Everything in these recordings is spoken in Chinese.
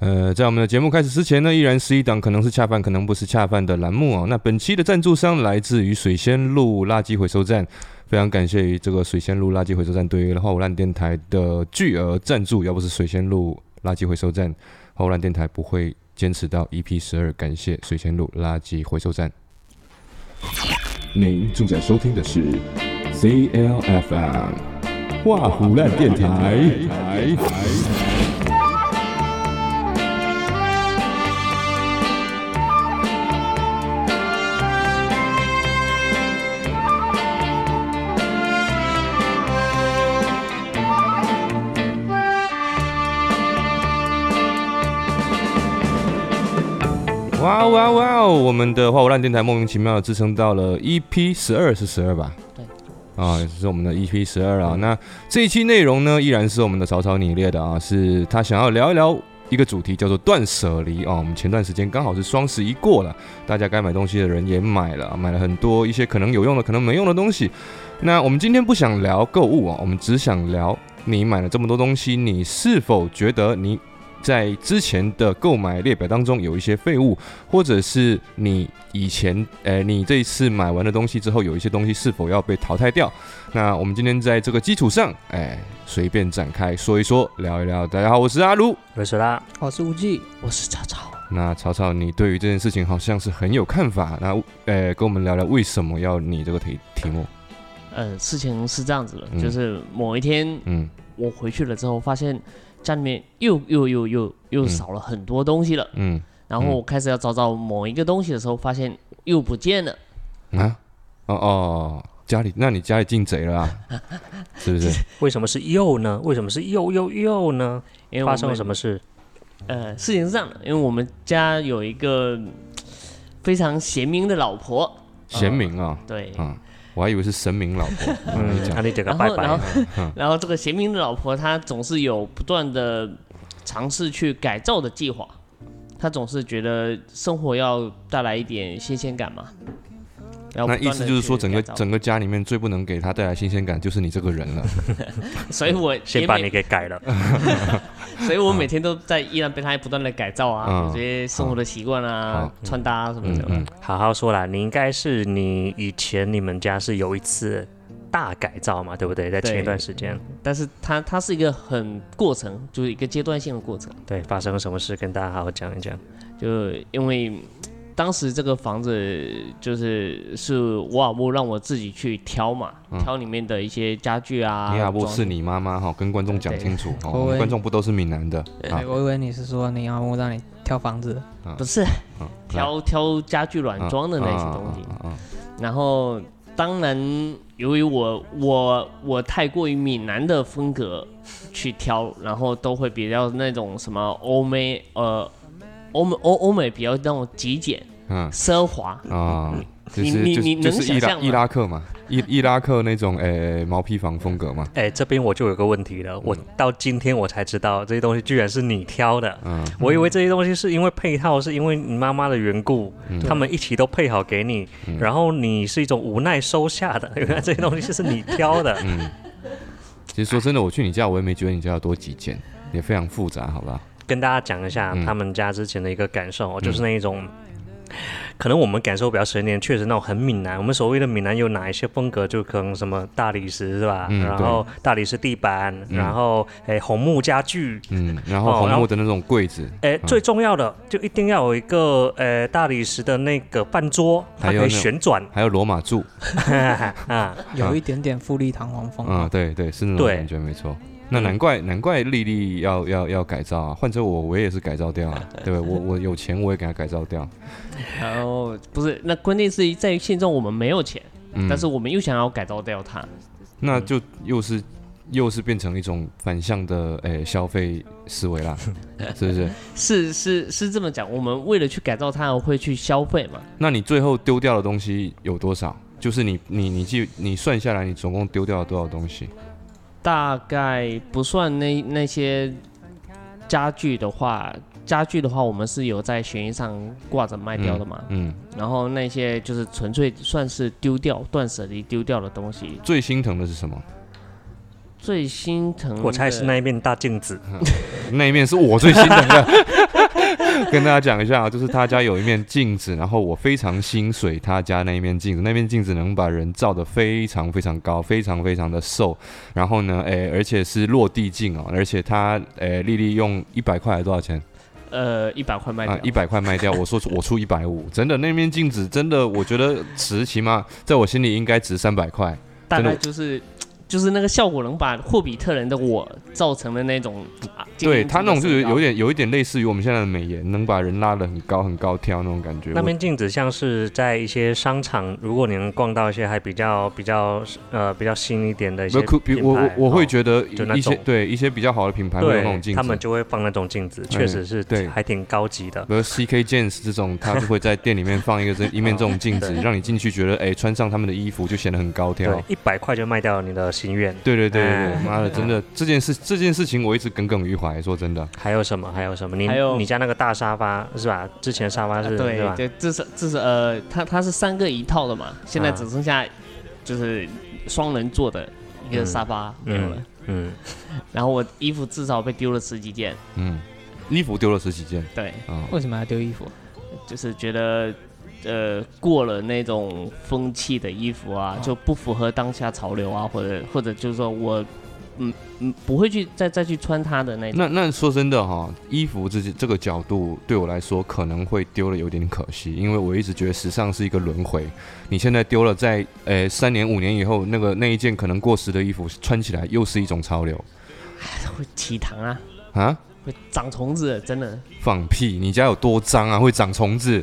呃，在我们的节目开始之前呢，依然是一档可能是恰饭，可能不是恰饭的栏目哦。那本期的赞助商来自于水仙路垃圾回收站，非常感谢于这个水仙路垃圾回收站对于花无烂电台的巨额赞助，要不是水仙路垃圾回收站，花无烂电台不会坚持到 EP 十二。感谢水仙路垃圾回收站。您正在收听的是 CLFM 画虎烂电台。哇哇哇哦！我们的花无烂电台莫名其妙的支撑到了 EP 十二，是十二吧？对。啊，也是我们的 EP 十二啊。那这一期内容呢，依然是我们的草草拟列的啊，是他想要聊一聊一个主题，叫做断舍离啊。我们前段时间刚好是双十一过了，大家该买东西的人也买了，买了很多一些可能有用的、可能没用的东西。那我们今天不想聊购物啊，我们只想聊你买了这么多东西，你是否觉得你？在之前的购买列表当中有一些废物，或者是你以前，呃，你这一次买完的东西之后，有一些东西是否要被淘汰掉？那我们今天在这个基础上，哎，随便展开说一说，聊一聊。大家好，我是阿卢，我是啦，我是无忌，我是草草。那草草，你对于这件事情好像是很有看法，那，呃，跟我们聊聊为什么要你这个题题目？呃，事情是这样子的，就是某一天，嗯，我回去了之后发现。家里面又又又又又少了很多东西了，嗯，然后我开始要找找某一个东西的时候，发现又不见了，啊，哦哦，家里，那你家里进贼了啊？是不是？为什么是又呢？为什么是又又又呢？因为发生了什么事？呃，事情是这样的，因为我们家有一个非常贤明的老婆，贤明啊，对，嗯。我还以为是神明老婆，那你这个拜拜。然后，然后 这个贤明的老婆，她总是有不断的尝试去改造的计划。她总是觉得生活要带来一点新鲜感嘛。那意思就是说，整个整个家里面最不能给他带来新鲜感，就是你这个人了。所以我 先把你给改了。所以我每天都在依然被他不断的改造啊，有些生活的习惯啊、穿搭什么的。嗯，好好说啦，你应该是你以前你们家是有一次大改造嘛，对不对？在前一段时间。但是它它是一个很过程，就是一个阶段性的过程。对，发生了什么事，跟大家好好讲一讲。就因为。当时这个房子就是是沃尔布让我自己去挑嘛，挑里面的一些家具啊。尼亚布是你妈妈哈，跟观众讲清楚哦，观众不都是闽南的？我以为你是说尼亚布让你挑房子，不是，挑挑家具软装的那些东西。然后当然，由于我我我太过于闽南的风格去挑，然后都会比较那种什么欧美呃欧美欧欧美比较那种极简。嗯，奢华啊，你你你能想象伊拉克嘛，伊伊拉克那种诶毛坯房风格嘛。哎，这边我就有个问题了，我到今天我才知道这些东西居然是你挑的。嗯，我以为这些东西是因为配套，是因为你妈妈的缘故，他们一起都配好给你，然后你是一种无奈收下的。原来这些东西是你挑的。嗯，其实说真的，我去你家，我也没觉得你家有多极简，也非常复杂，好不好？跟大家讲一下他们家之前的一个感受，就是那一种。可能我们感受比较深一点，确实那种很闽南。我们所谓的闽南有哪一些风格？就可能什么大理石是吧？然后大理石地板，然后诶红木家具，嗯，然后红木的那种柜子。诶，最重要的就一定要有一个诶大理石的那个饭桌，它可以旋转，还有罗马柱，啊，有一点点富丽堂皇风。啊，对对，是那种感觉，没错。那难怪难怪丽丽要要要改造啊！换成我，我也是改造掉啊，对不对？我我有钱，我也给他改造掉。然后不是，那关键是在于现在我们没有钱，但是我们又想要改造掉它，那就又是又是变成一种反向的诶消费思维啦，是不是？是是是这么讲，我们为了去改造它会去消费嘛？那你最后丢掉的东西有多少？就是你你你记你算下来，你总共丢掉了多少东西？大概不算那那些家具的话，家具的话，我们是有在悬疑上挂着卖掉的嘛。嗯。然后那些就是纯粹算是丢掉、断舍离丢掉的东西。最心疼的是什么？最心疼，我猜是那一面大镜子。那一面是我最心疼的。跟大家讲一下啊，就是他家有一面镜子，然后我非常心水他家那一面镜子，那面镜子能把人照得非常非常高，非常非常的瘦，然后呢，哎，而且是落地镜哦，而且他，哎，丽丽用一百块还多少钱？呃，一百块卖掉，一百块卖掉。我说我出一百五，真的那面镜子真的，我觉得值，起码在我心里应该值三百块。大概就是。就是那个效果能把霍比特人的我造成的那种，对他那种就是有点有一点类似于我们现在的美颜，能把人拉得很高很高挑那种感觉。那面镜子像是在一些商场，如果你能逛到一些还比较比较呃比较新一点的一些品牌，我我我会觉得一些对一些比较好的品牌会有那种镜子，他们就会放那种镜子，确实是对还挺高级的。比如 CK Jeans 这种，他就会在店里面放一个这 一面这种镜子，让你进去觉得哎穿上他们的衣服就显得很高挑。一百块就卖掉你的心愿。对对对。对，妈的，真的这件事这件事情我一直耿耿于怀。说真的，还有什么？还有什么？你还有你家那个大沙发是吧？之前沙发是，对对，这是这是呃，它它是三个一套的嘛，现在只剩下就是双人坐的一个沙发没有了。嗯，然后我衣服至少被丢了十几件。嗯，衣服丢了十几件。对，为什么要丢衣服？就是觉得。呃，过了那种风气的衣服啊，就不符合当下潮流啊，或者或者就是说我，嗯嗯，不会去再再去穿它的那。那那说真的哈，衣服这这个角度对我来说可能会丢了有点可惜，因为我一直觉得时尚是一个轮回。你现在丢了，在呃三年五年以后，那个那一件可能过时的衣服穿起来又是一种潮流。会起糖啊啊！会长虫子，真的。放屁！你家有多脏啊？会长虫子？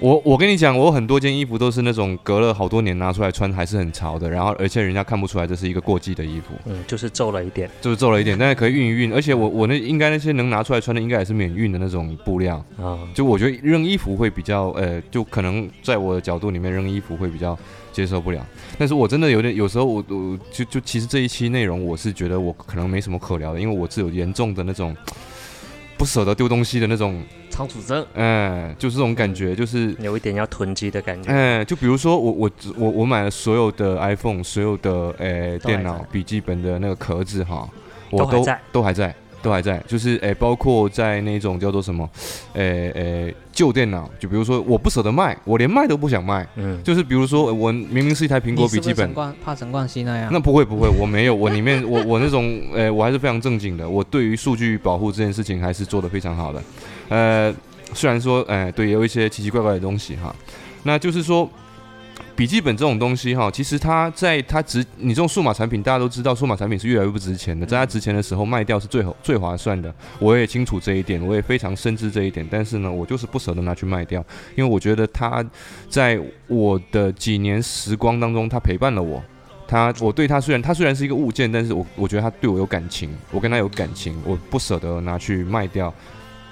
我我跟你讲，我很多件衣服都是那种隔了好多年拿出来穿还是很潮的，然后而且人家看不出来这是一个过季的衣服。嗯，就是皱了一点，就是皱了一点，但是可以熨一熨。而且我我那应该那些能拿出来穿的，应该也是免熨的那种布料啊。就我觉得扔衣服会比较呃，就可能在我的角度里面扔衣服会比较接受不了。但是我真的有点有时候我我就就其实这一期内容我是觉得我可能没什么可聊的，因为我是有严重的那种。不舍得丢东西的那种。仓储症，哎，就是这种感觉，就是有一点要囤积的感觉，哎，就比如说我我我我买了所有的 iPhone，所有的诶电脑笔记本的那个壳子哈，我都都还在。都还在，就是诶，包括在那种叫做什么，诶诶旧电脑，就比如说我不舍得卖，我连卖都不想卖，嗯，就是比如说我明明是一台苹果笔记本，怕陈冠希那样，那不会不会，我没有，我里面 我我那种呃，我还是非常正经的，我对于数据保护这件事情还是做的非常好的，呃，虽然说哎对，有一些奇奇怪怪的东西哈，那就是说。笔记本这种东西哈，其实它在它值，你这种数码产品，大家都知道，数码产品是越来越不值钱的，在它值钱的时候卖掉是最最划算的。我也清楚这一点，我也非常深知这一点。但是呢，我就是不舍得拿去卖掉，因为我觉得它在我的几年时光当中，它陪伴了我。它，我对它虽然它虽然是一个物件，但是我我觉得它对我有感情，我跟它有感情，我不舍得拿去卖掉。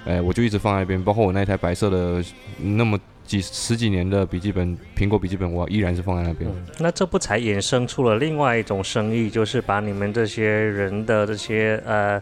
哎，我就一直放在那边，包括我那台白色的那么。几十几年的笔记本，苹果笔记本，我依然是放在那边。那这不才衍生出了另外一种生意，就是把你们这些人的这些呃。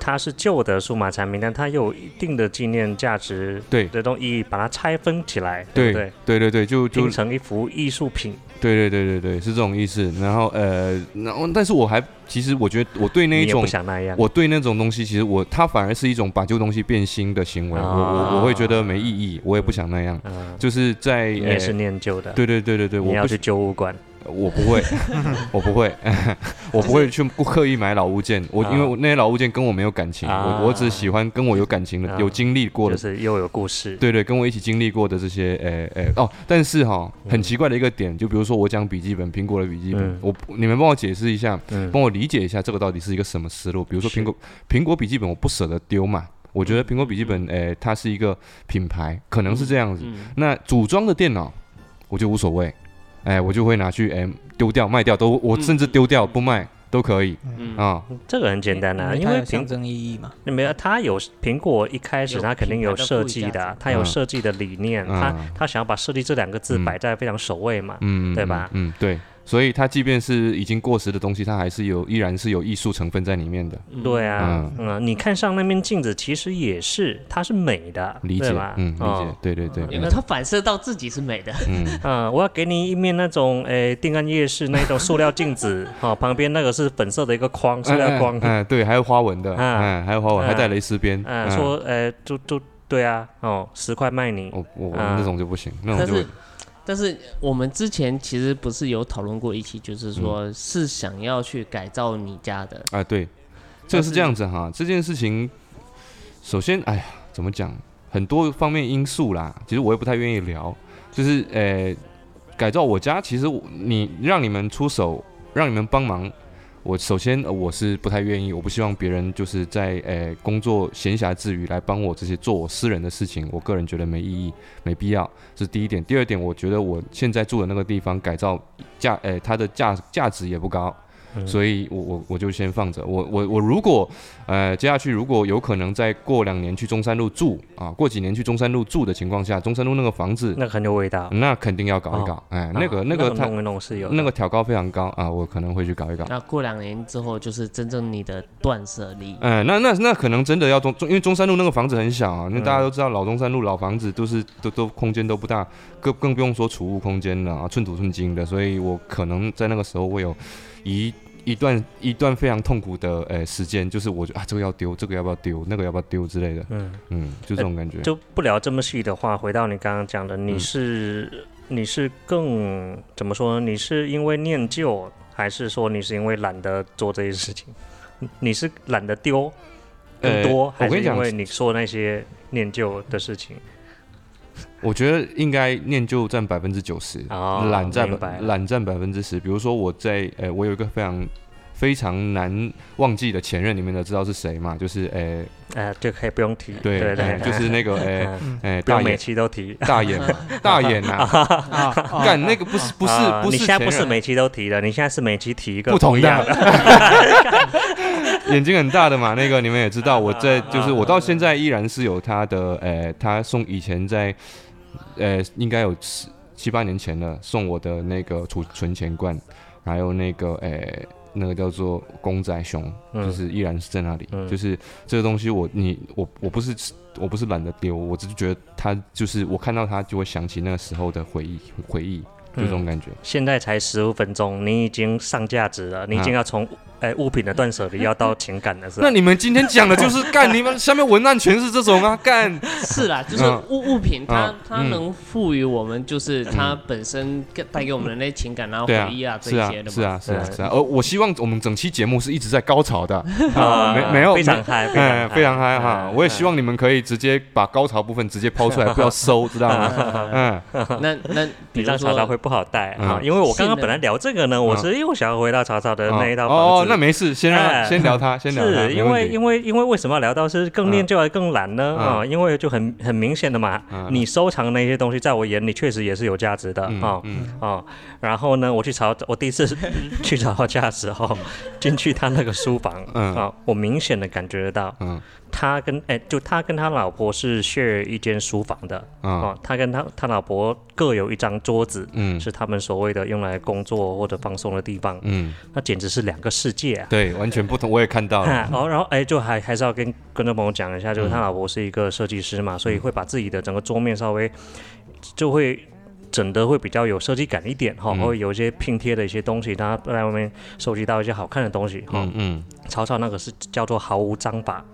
它是旧的数码产品，但它有一定的纪念价值，对这种意义，把它拆分起来，对对对对对，就拼成一幅艺术品，对对对对对，是这种意思。然后呃，然后但是我还其实我觉得我对那一种，不想那样，我对那种东西，其实我它反而是一种把旧东西变新的行为，我我我会觉得没意义，我也不想那样，就是在也是念旧的，对对对对对，我要去旧物馆。我不会，我不会，我不会去刻意买老物件。我因为那些老物件跟我没有感情，我我只喜欢跟我有感情的、有经历过的，是又有故事。对对，跟我一起经历过的这些，诶诶哦。但是哈，很奇怪的一个点，就比如说我讲笔记本，苹果的笔记本，我你们帮我解释一下，帮我理解一下这个到底是一个什么思路。比如说苹果苹果笔记本，我不舍得丢嘛，我觉得苹果笔记本，诶，它是一个品牌，可能是这样子。那组装的电脑，我就无所谓。哎，我就会拿去哎丢掉卖掉都，我甚至丢掉不卖都可以啊。这个很简单啊，因为象征意义嘛。没有，它有苹果一开始它肯定有设计的，它有设计的理念，它它想要把设计这两个字摆在非常首位嘛，对吧？嗯，对。所以它即便是已经过时的东西，它还是有依然是有艺术成分在里面的。对啊，嗯，你看上那面镜子，其实也是它是美的，理解吧？嗯，理解。对对对，因为它反射到自己是美的。嗯啊，我要给你一面那种诶，定安夜市那种塑料镜子，好，旁边那个是粉色的一个框，塑料框。嗯，对，还有花纹的，嗯，还有花纹，还带蕾丝边。嗯，说诶，就就。对啊，哦，十块卖你。我我那种就不行，那种就。但是我们之前其实不是有讨论过一起，就是说是想要去改造你家的。啊，对，这个是这样子哈。这件事情，首先，哎呀，怎么讲？很多方面因素啦，其实我也不太愿意聊。就是，呃，改造我家，其实你让你们出手，让你们帮忙。我首先我是不太愿意，我不希望别人就是在诶工作闲暇之余来帮我这些做我私人的事情，我个人觉得没意义、没必要，这是第一点。第二点，我觉得我现在住的那个地方改造价诶它的价价值也不高。所以，我我我就先放着。我我我如果，呃，接下去如果有可能再过两年去中山路住啊，过几年去中山路住的情况下，中山路那个房子那很有味道，那肯定要搞一搞。哎，那个那个弄一弄是有那个挑高非常高啊，我可能会去搞一搞。那过两年之后就是真正你的断舍离。哎，那那那可能真的要中中，因为中山路那个房子很小啊，那大家都知道老中山路老房子都是都都空间都不大，更更不用说储物空间了啊，寸土寸金的，所以我可能在那个时候会有一。一段一段非常痛苦的诶时间，就是我觉得啊，这个要丢，这个要不要丢，那个要不要丢之类的。嗯嗯，就这种感觉。就不聊这么细的话，回到你刚刚讲的，你是你是更怎么说呢？你是因为念旧，还是说你是因为懒得做这些事情？你是懒得丢更多，还是因为你说那些念旧的事情？我觉得应该念旧占百分之九十，懒占懒占百分之十。比如说我在，呃，我有一个非常非常难忘记的前任，你们都知道是谁嘛？就是，呃，呃，就可以不用提，对对对，就是那个，呃，呃，大每期都提，大眼，大眼 呐，干那个不是不是不是，你现在不是每期都提的，你现在是每期提一个不同样的。眼睛很大的嘛，那个你们也知道，我在就是我到现在依然是有他的，呃，他送以前在。呃，应该有七七八年前了，送我的那个储存钱罐，还有那个呃，那个叫做公仔熊，就是依然是在那里。就是这个东西，我你我我不是我不是懒得丢，我只是觉得它就是我看到它就会想起那个时候的回忆回忆，就这种感觉。现在才十五分钟，你已经上价值了，你已经要从。哎，物品的断舍离要到情感的是吧？那你们今天讲的就是干，你们下面文案全是这种啊，干。是啦，就是物物品，它它能赋予我们，就是它本身带给我们的那些情感啊、回忆啊这些的。是啊，是啊，是啊。而我希望我们整期节目是一直在高潮的啊，没没有非常嗨，非常嗨哈。我也希望你们可以直接把高潮部分直接抛出来，不要收，知道吗？嗯。那那你让曹操会不好带啊，因为我刚刚本来聊这个呢，我是又想要回到曹操的那一套房子。那没事，先让先聊他，先聊他。是因为因为因为为什么要聊到是更念旧还更懒呢？啊，因为就很很明显的嘛，你收藏那些东西，在我眼里确实也是有价值的啊啊。然后呢，我去找我第一次 去找他家的时候，进去他那个书房啊，我明显的感觉得到。他跟哎，就他跟他老婆是 share 一间书房的。啊，他跟他他老婆各有一张桌子，嗯，是他们所谓的用来工作或者放松的地方，嗯，那简直是两个世界啊，对，完全不同，我也看到了。哦，然后哎，就还还是要跟观众朋友讲一下，就是他老婆是一个设计师嘛，所以会把自己的整个桌面稍微就会整的会比较有设计感一点哈，会有一些拼贴的一些东西，他在外面收集到一些好看的东西哈，嗯，曹操那个是叫做毫无章法。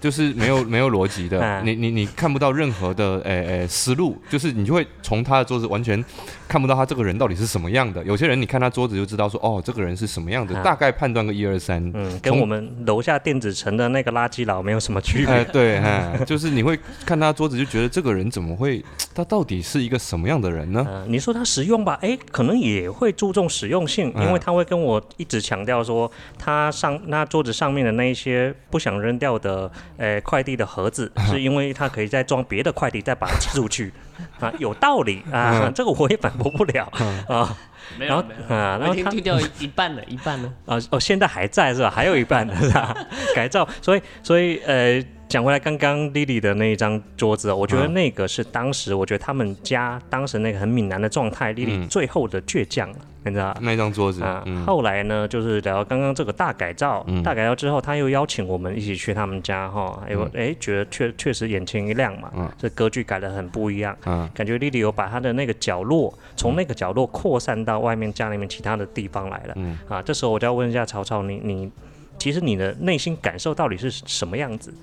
就是没有没有逻辑的，你你你看不到任何的诶诶思路，就是你就会从他的桌子完全看不到他这个人到底是什么样的。有些人你看他桌子就知道说，哦，这个人是什么样的，大概判断个一二三。嗯，跟我们楼下电子城的那个垃圾佬没有什么区别。对，就是你会看他桌子就觉得这个人怎么会，他到底是一个什么样的人呢？你说他实用吧，哎，可能也会注重实用性，因为他会跟我一直强调说，他上那桌子上面的那一些不想扔掉的。呃，快递的盒子是因为它可以再装别的快递，再把它寄出去啊，有道理啊，这个我也反驳不了啊。然后啊，然后听听掉一半了，一半呢？啊 哦，现在还在是吧？还有一半是吧？改造，所以所以呃。讲回来，刚刚丽丽的那一张桌子，我觉得那个是当时，我觉得他们家当时那个很闽南的状态，丽丽最后的倔强，你知道那张桌子啊，后来呢，就是聊刚刚这个大改造，大改造之后，他又邀请我们一起去他们家哈，哎，哎，觉得确确实眼前一亮嘛，这格局改的很不一样，感觉丽丽有把她的那个角落，从那个角落扩散到外面家里面其他的地方来了，啊，这时候我就要问一下曹操，你你其实你的内心感受到底是什么样子？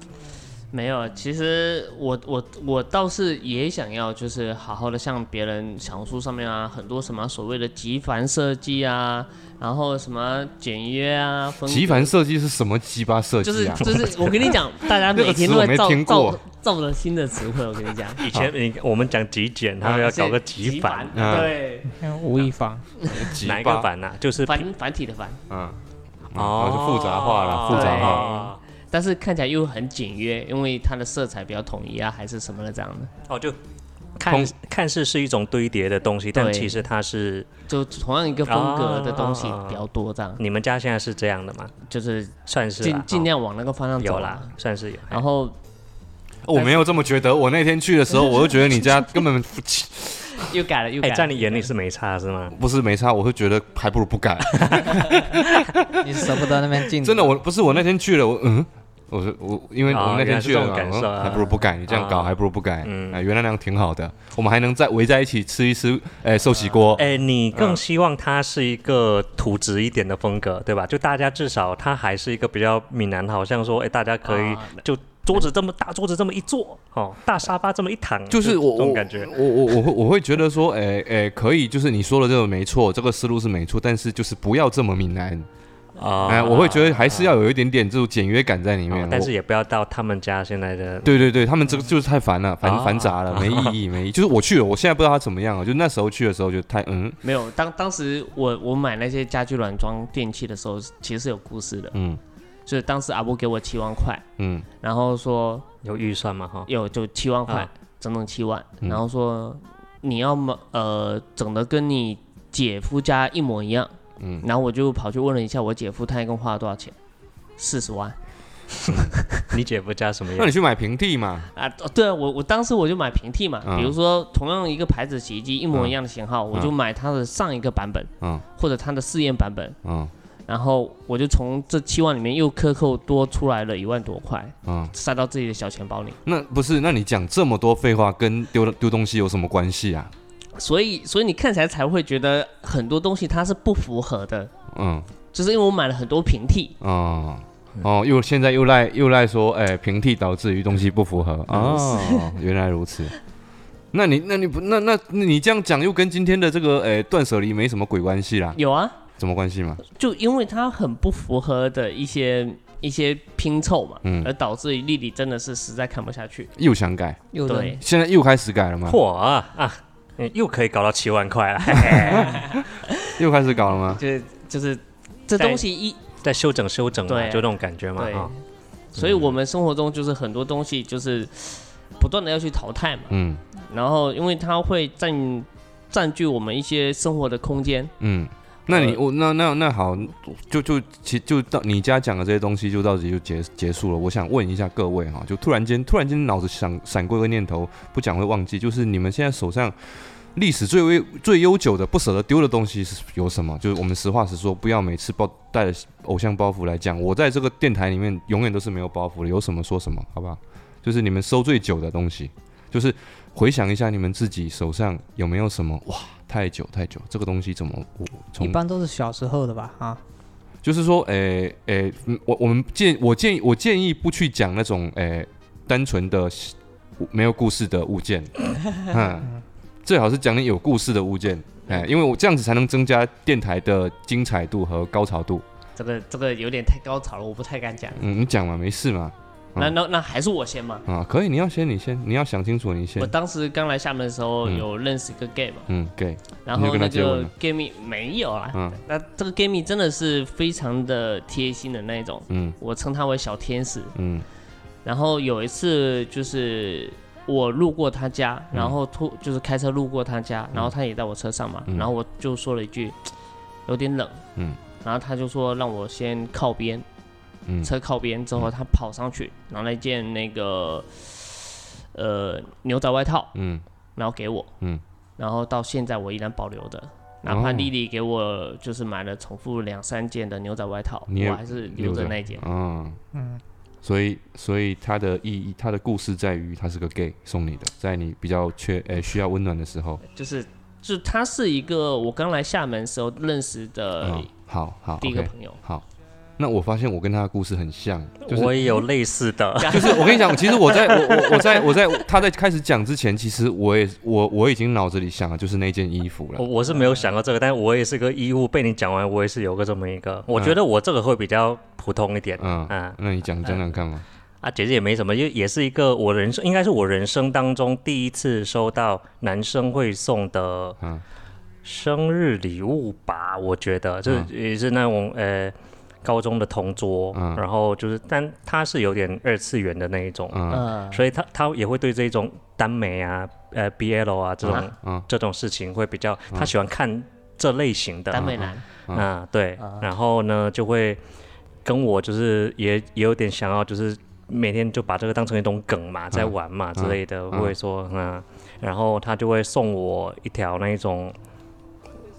没有，其实我我我倒是也想要，就是好好的像别人小红书上面啊，很多什么所谓的极繁设计啊，然后什么简约啊，极繁设计是什么鸡巴设计啊？就是就是我跟你讲，大家每天 都在造造造着新的词汇。我跟你讲，以 前你我们讲极简，他们要搞个极繁，对，吴亦凡，哪一个繁呐？就是繁繁体的繁，嗯，哦，就复杂化了，复杂化。但是看起来又很简约，因为它的色彩比较统一啊，还是什么的这样的。哦，就看看似是一种堆叠的东西，但其实它是就同样一个风格的东西比较多这样。你们家现在是这样的吗？就是算是尽尽量往那个方向走啦，算是有。然后我没有这么觉得，我那天去的时候，我就觉得你家根本。又改了又改，在你眼里是没差是吗？不是没差，我会觉得还不如不改。你舍不得那边进？真的，我不是我那天去了，我嗯，我说我因为我那天去了，还不如不改。你这样搞还不如不改。嗯，原来那样挺好的，我们还能再围在一起吃一吃，哎，寿喜锅。哎，你更希望它是一个土直一点的风格，对吧？就大家至少它还是一个比较闽南，好像说，哎，大家可以就。桌子这么大，桌子这么一坐，哦，大沙发这么一躺，就是我这种感觉。我我我会我会觉得说，哎哎，可以，就是你说的这个没错，这个思路是没错，但是就是不要这么闽南啊。哎，我会觉得还是要有一点点这种简约感在里面，但是也不要到他们家现在的。对对对，他们这个就是太烦了，繁繁杂了，没意义，没意义。就是我去了，我现在不知道他怎么样了。就那时候去的时候，就太嗯，没有。当当时我我买那些家具软装电器的时候，其实是有故事的，嗯。就是当时阿波给我七万块，嗯，然后说有预算嘛？哈，有就七万块，整整七万，然后说你要么呃整的跟你姐夫家一模一样，嗯，然后我就跑去问了一下我姐夫，他一共花了多少钱？四十万。你姐夫家什么样？那你去买平替嘛？啊，对啊，我我当时我就买平替嘛，比如说同样一个牌子洗衣机，一模一样的型号，我就买它的上一个版本，嗯，或者它的试验版本，嗯。然后我就从这七万里面又克扣多出来了一万多块，嗯，塞到自己的小钱包里。那不是？那你讲这么多废话，跟丢丢东西有什么关系啊？所以，所以你看起来才会觉得很多东西它是不符合的，嗯，就是因为我买了很多平替，哦，哦，又现在又赖又赖说，哎，平替导致于东西不符合，哦，原来如此。那你那你不那那你这样讲又跟今天的这个哎断舍离没什么鬼关系啦？有啊。什么关系吗？就因为它很不符合的一些一些拼凑嘛，嗯，而导致于丽丽真的是实在看不下去，又想改，又对，现在又开始改了吗？嚯啊啊，又可以搞到七万块了，又开始搞了吗？就是就是这东西一在修整修整，对，就那种感觉嘛，啊，所以我们生活中就是很多东西就是不断的要去淘汰嘛，嗯，然后因为它会占占据我们一些生活的空间，嗯。那你我那那那好，就就其就到你家讲的这些东西就到这就结结束了。我想问一下各位哈，就突然间突然间脑子想闪过一个念头，不讲会忘记，就是你们现在手上历史最为最悠久的不舍得丢的东西是有什么？就是我们实话实说，不要每次包带着偶像包袱来讲。我在这个电台里面永远都是没有包袱的，有什么说什么，好不好？就是你们收最久的东西，就是回想一下你们自己手上有没有什么哇。太久太久，这个东西怎么？一般都是小时候的吧？啊，就是说，诶诶，我我们建我建议我建议不去讲那种诶单纯的没有故事的物件，嗯，最好是讲点有故事的物件，哎，因为我这样子才能增加电台的精彩度和高潮度。这个这个有点太高潮了，我不太敢讲。嗯，你讲嘛，没事嘛。那那那还是我先嘛？啊，可以，你要先，你先，你要想清楚，你先。我当时刚来厦门的时候，有认识一个 gay 嘛？嗯，gay。然后那个 gay 蜜没有啊？嗯。那这个 gay 蜜真的是非常的贴心的那种。嗯。我称他为小天使。嗯。然后有一次就是我路过他家，然后突就是开车路过他家，然后他也在我车上嘛，然后我就说了一句 有点冷。嗯。然后他就说让我先靠边。车靠边之后，他跑上去拿了一件那个呃牛仔外套，嗯，然后给我，嗯，然后到现在我依然保留的，哪怕丽丽给我就是买了重复两三件的牛仔外套，我还是留着那件，嗯嗯，所以所以他的意义，他的故事在于他是个 gay 送你的，在你比较缺诶需要温暖的时候，就是就他是一个我刚来厦门时候认识的，好好第一个朋友，好。那我发现我跟他的故事很像，我也有类似的，就是我跟你讲，其实我在我我我在我在他在开始讲之前，其实我也我我已经脑子里想的就是那件衣服了。我我是没有想到这个，但是我也是个衣物，被你讲完，我也是有个这么一个，我觉得我这个会比较普通一点。嗯嗯，那你讲讲讲看嘛。啊，姐姐也没什么，因为也是一个我人生应该是我人生当中第一次收到男生会送的生日礼物吧，我觉得就是也是那种呃。高中的同桌，然后就是，但他是有点二次元的那一种，嗯，所以他他也会对这种耽美啊，呃，BL 啊这种这种事情会比较，他喜欢看这类型的。耽美男，啊，对，然后呢就会跟我就是也也有点想要，就是每天就把这个当成一种梗嘛，在玩嘛之类的，会说嗯，然后他就会送我一条那一种。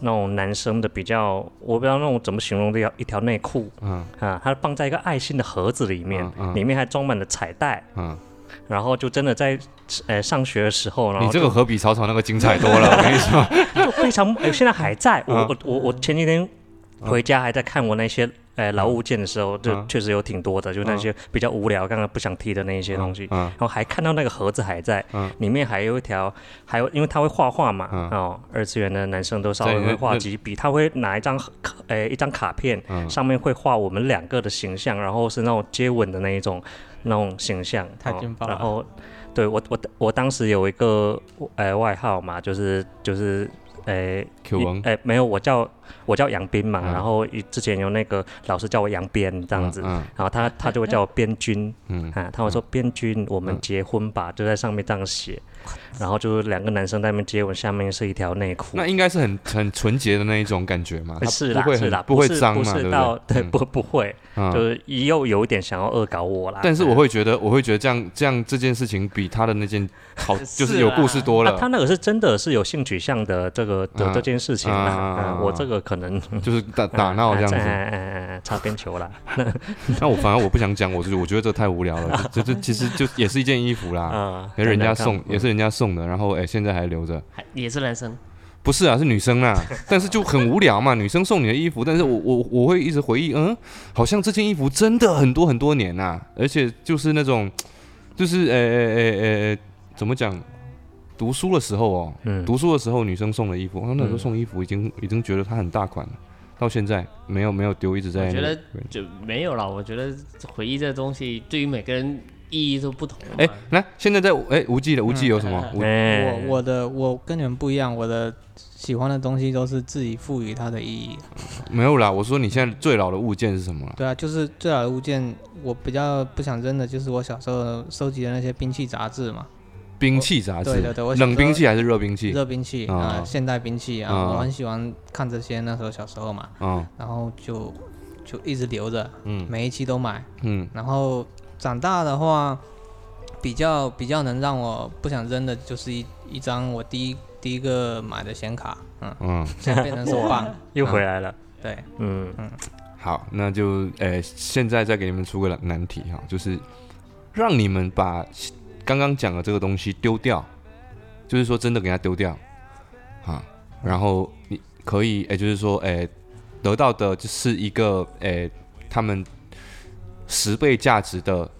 那种男生的比较，我不知道那种怎么形容的，一条内裤，嗯。啊，它放在一个爱心的盒子里面，里面还装满了彩带，嗯，然后就真的在呃上学的时候，你这个可比草草那个精彩多了，我跟你说，就非常，现在还在，我我我我前几天回家还在看我那些。哎，老物件的时候，就确实有挺多的，就那些比较无聊、刚刚不想提的那一些东西。然后还看到那个盒子还在，里面还有一条，还有因为他会画画嘛，哦，二次元的男生都稍微会画几笔，他会拿一张卡，哎，一张卡片，上面会画我们两个的形象，然后是那种接吻的那一种那种形象。太劲爆了！然后，对我我我当时有一个呃外号嘛，就是就是。诶，Q 王，诶，没有，我叫我叫杨斌嘛，然后之前有那个老师叫我杨边这样子，然后他他就会叫我边军，嗯，啊，他会说边军，我们结婚吧，就在上面这样写。然后就是两个男生在那边接吻，下面是一条内裤。那应该是很 很纯洁的那一种感觉嘛？是啦，是啦，不会脏嘛？对不对？对，不 不会，就是又有一点想要恶搞我啦。但是我会觉得，我会觉得这样这样这件事情比他的那件好，就是有故事多了。他那个是真的是有性取向的这个的这件事情啊。我这个可能就是打打闹这样子，擦边球了。那我反而我不想讲，我是我觉得这太无聊了。就就其实就也是一件衣服啦，给人家送，也是人家送。的，然后哎，现在还留着，还也是男生，不是啊，是女生啊，但是就很无聊嘛，女生送你的衣服，但是我我我会一直回忆，嗯，好像这件衣服真的很多很多年呐，而且就是那种，就是诶诶诶诶，怎么讲？读书的时候哦，嗯，读书的时候女生送的衣服，那时候送衣服已经已经觉得它很大款了，到现在没有没有丢，一直在。我觉得就没有了，我觉得回忆这东西对于每个人。意义都不同。哎，来，现在在哎无忌的无忌有什么？我我的我跟你们不一样，我的喜欢的东西都是自己赋予它的意义。没有啦，我说你现在最老的物件是什么？对啊，就是最老的物件，我比较不想扔的，就是我小时候收集的那些兵器杂志嘛。兵器杂志？对对对，冷兵器还是热兵器？热兵器啊，现代兵器啊，我很喜欢看这些。那时候小时候嘛，嗯，然后就就一直留着，嗯，每一期都买，嗯，然后。长大的话，比较比较能让我不想扔的，就是一一张我第一第一个买的显卡，嗯嗯，现在变成手办，又回来了，对，嗯。嗯，好，那就诶，现在再给你们出个难题哈，就是让你们把刚刚讲的这个东西丢掉，就是说真的给它丢掉，啊，然后你可以诶，就是说诶，得到的就是一个诶，他们。十倍价值的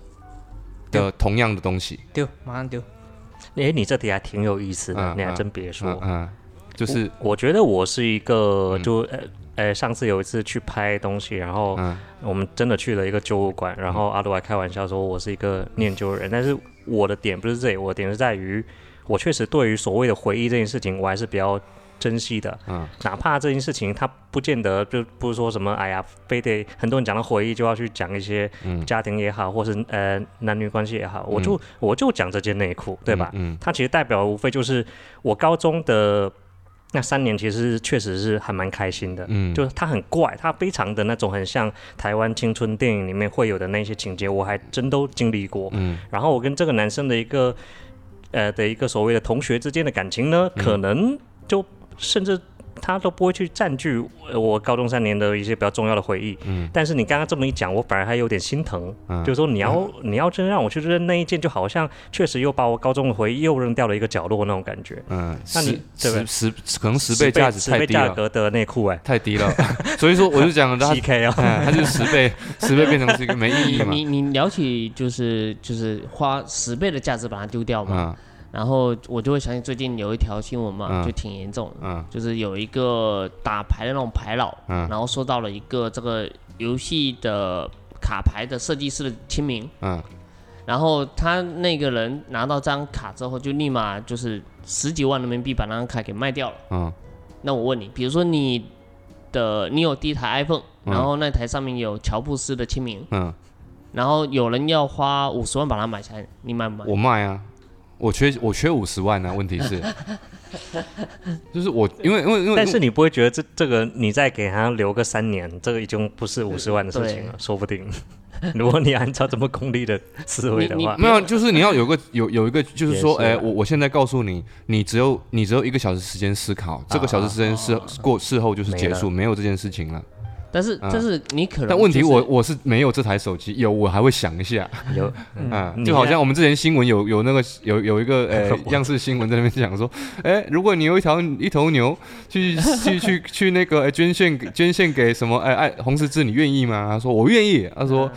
的同样的东西丢，马上丢。哎，你这题还挺有意思的，你还真别说。嗯，就是我觉得我是一个，就呃呃，上次有一次去拍东西，然后我们真的去了一个旧物馆，然后阿杜还开玩笑说我是一个念旧人，但是我的点不是这里，我的点是在于，我确实对于所谓的回忆这件事情，我还是比较。珍惜的，嗯，哪怕这件事情，他不见得就不是说什么，哎呀，非得很多人讲到回忆就要去讲一些家庭也好，或是呃男女关系也好，我就我就讲这件内裤，对吧？嗯，它其实代表无非就是我高中的那三年，其实确实是还蛮开心的，嗯，就是它很怪，它非常的那种很像台湾青春电影里面会有的那些情节，我还真都经历过，嗯，然后我跟这个男生的一个呃的一个所谓的同学之间的感情呢，可能就。甚至他都不会去占据我高中三年的一些比较重要的回忆。嗯，但是你刚刚这么一讲，我反而还有点心疼。嗯，就是说你要你要真让我去扔那一件，就好像确实又把我高中的回忆又扔掉了一个角落那种感觉。嗯，那你十十可能十倍价值太低了，价格的内裤哎，太低了。所以说我就讲它 PK 哦，它就十倍 十倍变成是一个没意义嘛。你你聊起就是就是花十倍的价值把它丢掉嘛？然后我就会想起最近有一条新闻嘛，就挺严重的，就是有一个打牌的那种牌佬，然后收到了一个这个游戏的卡牌的设计师的签名，然后他那个人拿到这张卡之后，就立马就是十几万人民币把那张卡给卖掉了。那我问你，比如说你的你有第一台 iPhone，然后那台上面有乔布斯的签名，然后有人要花五十万把它买下来，你卖不卖？我卖啊。我缺我缺五十万呢，问题是，就是我因为因为因为，但是你不会觉得这这个你再给他留个三年，这个已经不是五十万的事情了，说不定。如果你按照这么功利的思维的话，没有，就是你要有个有有一个，就是说，哎，我我现在告诉你，你只有你只有一个小时时间思考，这个小时时间事过事后就是结束，没有这件事情了。但是，但是你可能，但问题我我是没有这台手机，有我还会想一下，有，嗯，就好像我们之前新闻有有那个有有一个呃 央视新闻在那边讲说，哎，如果你有一条一头牛去去去去那个捐献捐献给什么哎爱红十字，你愿意吗？他说我愿意，他说。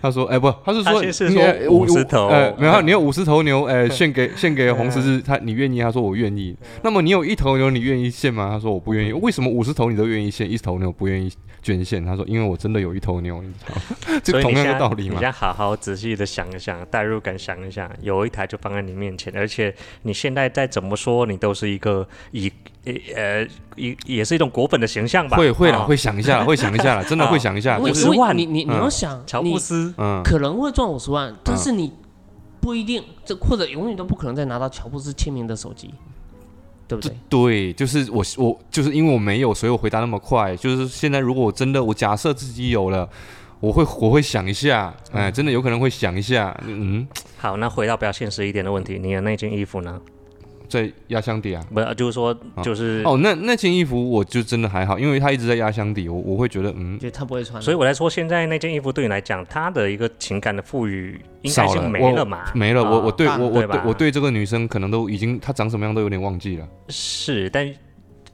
他说：“哎，不，他是说你五十头，哎，没有，你有五十头牛，哎，献给献给红十字，他你愿意？他说我愿意。那么你有一头牛，你愿意献吗？他说我不愿意。为什么五十头你都愿意献，一头牛不愿意捐献？他说因为我真的有一头牛，你知道吗？这同样的道理嘛。你先好好仔细的想一想，代入感想一想，有一台就放在你面前，而且你现在再怎么说，你都是一个以。”呃，也也是一种果粉的形象吧。会会了，会想一下，会想一下了，真的会想一下。五十万，你你你要想，乔布斯，嗯，可能会赚五十万，但是你不一定，这或者永远都不可能再拿到乔布斯签名的手机，对不对？对，就是我我就是因为我没有，所以我回答那么快。就是现在，如果我真的我假设自己有了，我会我会想一下，哎，真的有可能会想一下。嗯，好，那回到比较现实一点的问题，你的那件衣服呢？在压箱底啊，不是，就是说，就是哦，那那件衣服我就真的还好，因为它一直在压箱底，我我会觉得，嗯，就他不会穿。所以我来说，现在那件衣服对你来讲，它的一个情感的赋予应该是没了嘛？没了，我我对我我对我对这个女生可能都已经，她长什么样都有点忘记了。是，但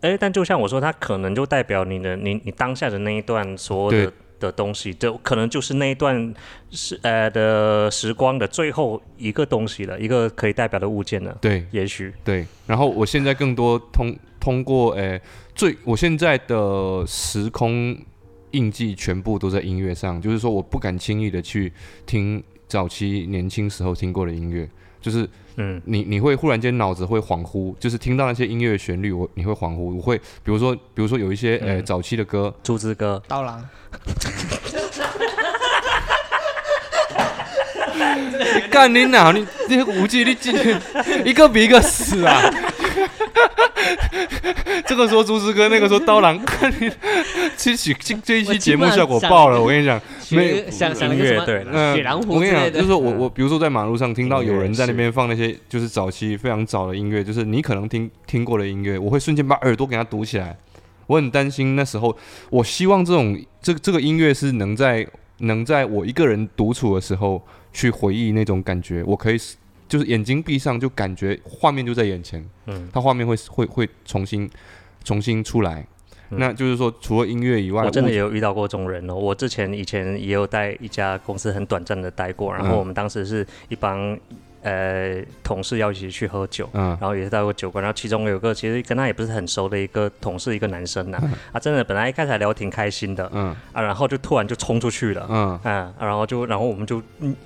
哎，但就像我说，它可能就代表你的你你当下的那一段所有的。的东西，就可能就是那一段时呃的时光的最后一个东西了，一个可以代表的物件了。对，也许对。然后我现在更多通通过诶最我现在的时空印记全部都在音乐上，就是说我不敢轻易的去听早期年轻时候听过的音乐，就是。嗯，你你会忽然间脑子会恍惚，就是听到那些音乐旋律，我你会恍惚，我会比如说比如说有一些呃早期的歌，猪之歌，刀郎，干你哪？你你无忌你今天一个比一个死啊！这个说朱之哥，那个说刀郎，其实这这一期节目效果爆了，我跟你讲，没像音乐对，嗯，我跟你讲，就是我我比如说在马路上听到有人在那边放那些就是早期非常早的音乐，就是你可能听听过的音乐，我会瞬间把耳朵给他堵起来，我很担心那时候，我希望这种这这个音乐是能在能在我一个人独处的时候去回忆那种感觉，我可以。就是眼睛闭上，就感觉画面就在眼前，嗯，它画面会会会重新重新出来。那就是说，除了音乐以外，我真的也有遇到过这种人哦。我之前以前也有在一家公司很短暂的待过，然后我们当时是一帮呃同事要一起去喝酒，嗯，然后也是到过酒馆，然后其中有个其实跟他也不是很熟的一个同事，一个男生呐，啊，真的本来一开始聊挺开心的，嗯，啊，然后就突然就冲出去了，嗯，啊，然后就然后我们就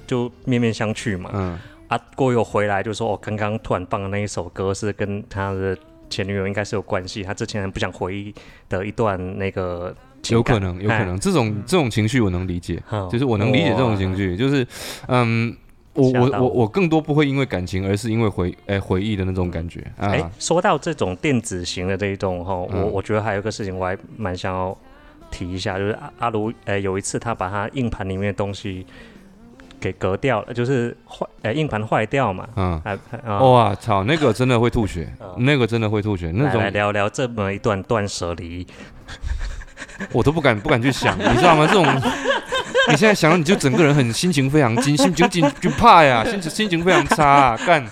就面面相觑嘛，嗯。啊，过又回来就说，哦，刚刚突然放的那一首歌是跟他的前女友应该是有关系，他之前很不想回忆的一段那个，有可能，有可能，这种这种情绪我能理解，就是我能理解这种情绪，就是，嗯，我我我我更多不会因为感情，而是因为回哎回忆的那种感觉。哎，说到这种电子型的这一种哈，我我觉得还有一个事情我还蛮想要提一下，就是阿阿卢，哎，有一次他把他硬盘里面的东西。给隔掉了，就是坏呃硬盘坏掉嘛。嗯，哇操，那个真的会吐血，那个真的会吐血。那种来聊聊这么一段断舍离，我都不敢不敢去想，你知道吗？这种。你现在想，你就整个人很心情非常惊，心情紧就怕呀，心情心情非常差，干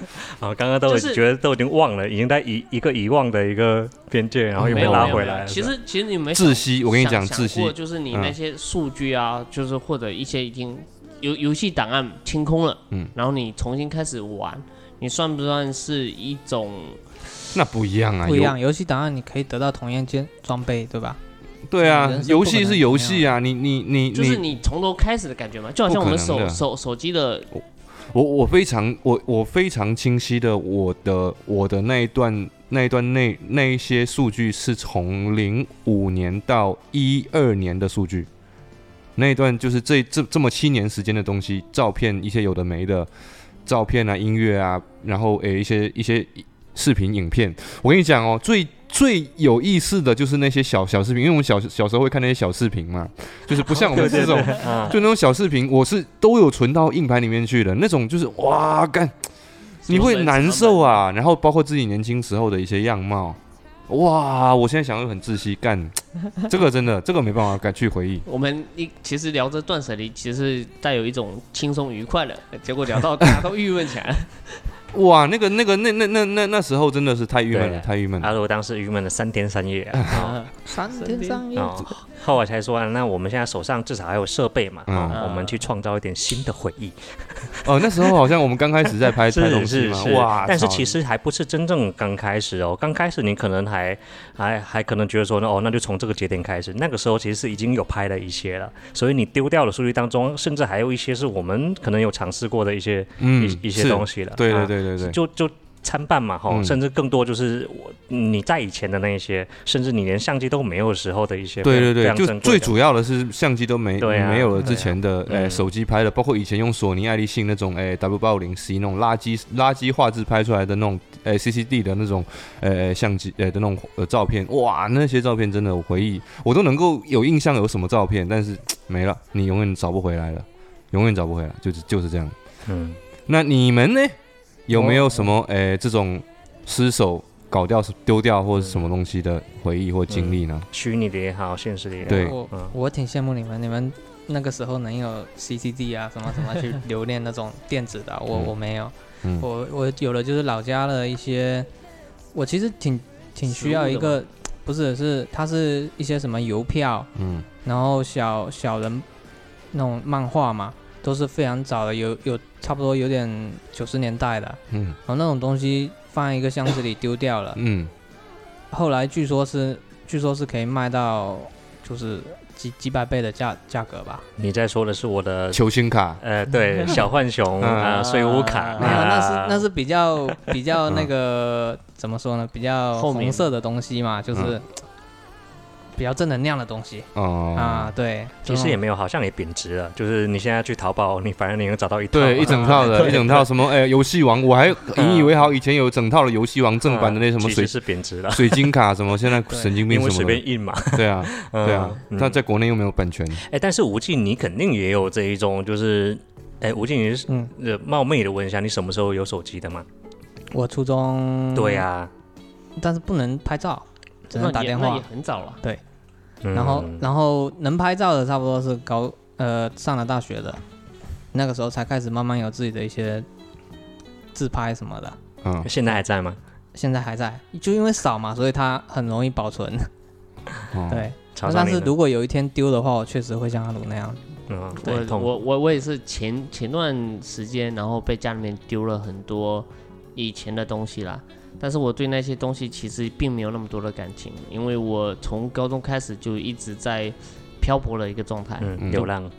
啊！刚刚都觉得都已经忘了，已经在遗一个遗忘的一个边界，然后又被拉回来。其实其实你没窒息，我跟你讲窒息，就是你那些数据啊，就是或者一些已经游游戏档案清空了，嗯，然后你重新开始玩，你算不算是一种？那不一样啊，不一样。游戏档案你可以得到同样件装备，对吧？对啊，游戏是游戏啊，你你你就是你从头开始的感觉嘛，就好像我们手手手机的，我我非常我我非常清晰的，我的我的那一段那一段那那一些数据是从零五年到一二年的数据，那一段就是这这这么七年时间的东西，照片一些有的没的，照片啊音乐啊，然后诶一些一些视频影片，我跟你讲哦最。最有意思的就是那些小小视频，因为我们小小时候会看那些小视频嘛，就是不像我们 这种，就那种小视频，我是都有存到硬盘里面去的那种，就是哇干，你会难受啊。然后包括自己年轻时候的一些样貌，哇，我现在想又很窒息，干，这个真的这个没办法敢去回忆。我们一其实聊着断舍离，其实带有一种轻松愉快的，结果聊到大家都郁闷起来。哇，那个、那个、那、那、那、那那时候真的是太郁闷了，太郁闷了。阿罗当时郁闷了三天三夜啊，三天三夜。后来才说，啊那我们现在手上至少还有设备嘛，我们去创造一点新的回忆。哦，那时候好像我们刚开始在拍拍东西嘛，哇！但是其实还不是真正刚开始哦，刚开始你可能还还还可能觉得说呢，哦，那就从这个节点开始。那个时候其实是已经有拍了一些了，所以你丢掉的数据当中，甚至还有一些是我们可能有尝试过的一些一一些东西了。对对对对对，就就。参半嘛，哈，甚至更多就是我你在以前的那些，甚至你连相机都没有时候的一些，对对对，就最主要的是相机都没没有了之前的，诶，手机拍的，包括以前用索尼爱立信那种，诶，W 八五零 C 那种垃圾垃圾画质拍出来的那种，诶，CCD 的那种，诶，相机，诶的那种呃照片，哇，那些照片真的我回忆我都能够有印象有什么照片，但是没了，你永远找不回来了，永远找不回来，就是就是这样。嗯，那你们呢？有没有什么诶这种失手搞掉、丢掉或者什么东西的回忆或经历呢？虚拟的也好，现实的也好。对，我我挺羡慕你们，你们那个时候能有 CCD 啊什么什么去留恋那种电子的，我我没有。我我有的就是老家的一些，我其实挺挺需要一个，不是是它是一些什么邮票，嗯，然后小小人那种漫画嘛。都是非常早的，有有差不多有点九十年代的，嗯，然后那种东西放在一个箱子里丢掉了，嗯，后来据说是据说是可以卖到就是几几百倍的价价格吧。你在说的是我的球星卡？呃，对，小浣熊啊，水浒卡，没有，那是那是比较比较那个怎么说呢？比较红色的东西嘛，就是。比较正能量的东西哦啊，对，其实也没有，好像也贬值了。就是你现在去淘宝，你反正你能找到一套，对，一整套的，一整套什么哎，游戏王，我还引以为豪，以前有整套的游戏王正版的那什么水是贬值了，水晶卡什么，现在 神经病什么随便印嘛，对啊，对啊，那在国内又没有版权。哎，但是吴静，你肯定也有这一种，就是哎，吴静，你是嗯，冒昧的问一下，你什么时候有手机的吗？我初中。对呀，但是不能拍照。只能打电话。也很早了，对，然后然后能拍照的差不多是高呃上了大学的，那个时候才开始慢慢有自己的一些自拍什么的。嗯，现在还在吗？现在还在，就因为少嘛，所以它很容易保存。对，但是如果有一天丢的话，我确实会像阿鲁那样。嗯，对，我我我也是前前段时间，然后被家里面丢了很多以前的东西啦。但是我对那些东西其实并没有那么多的感情，因为我从高中开始就一直在漂泊的一个状态，流浪。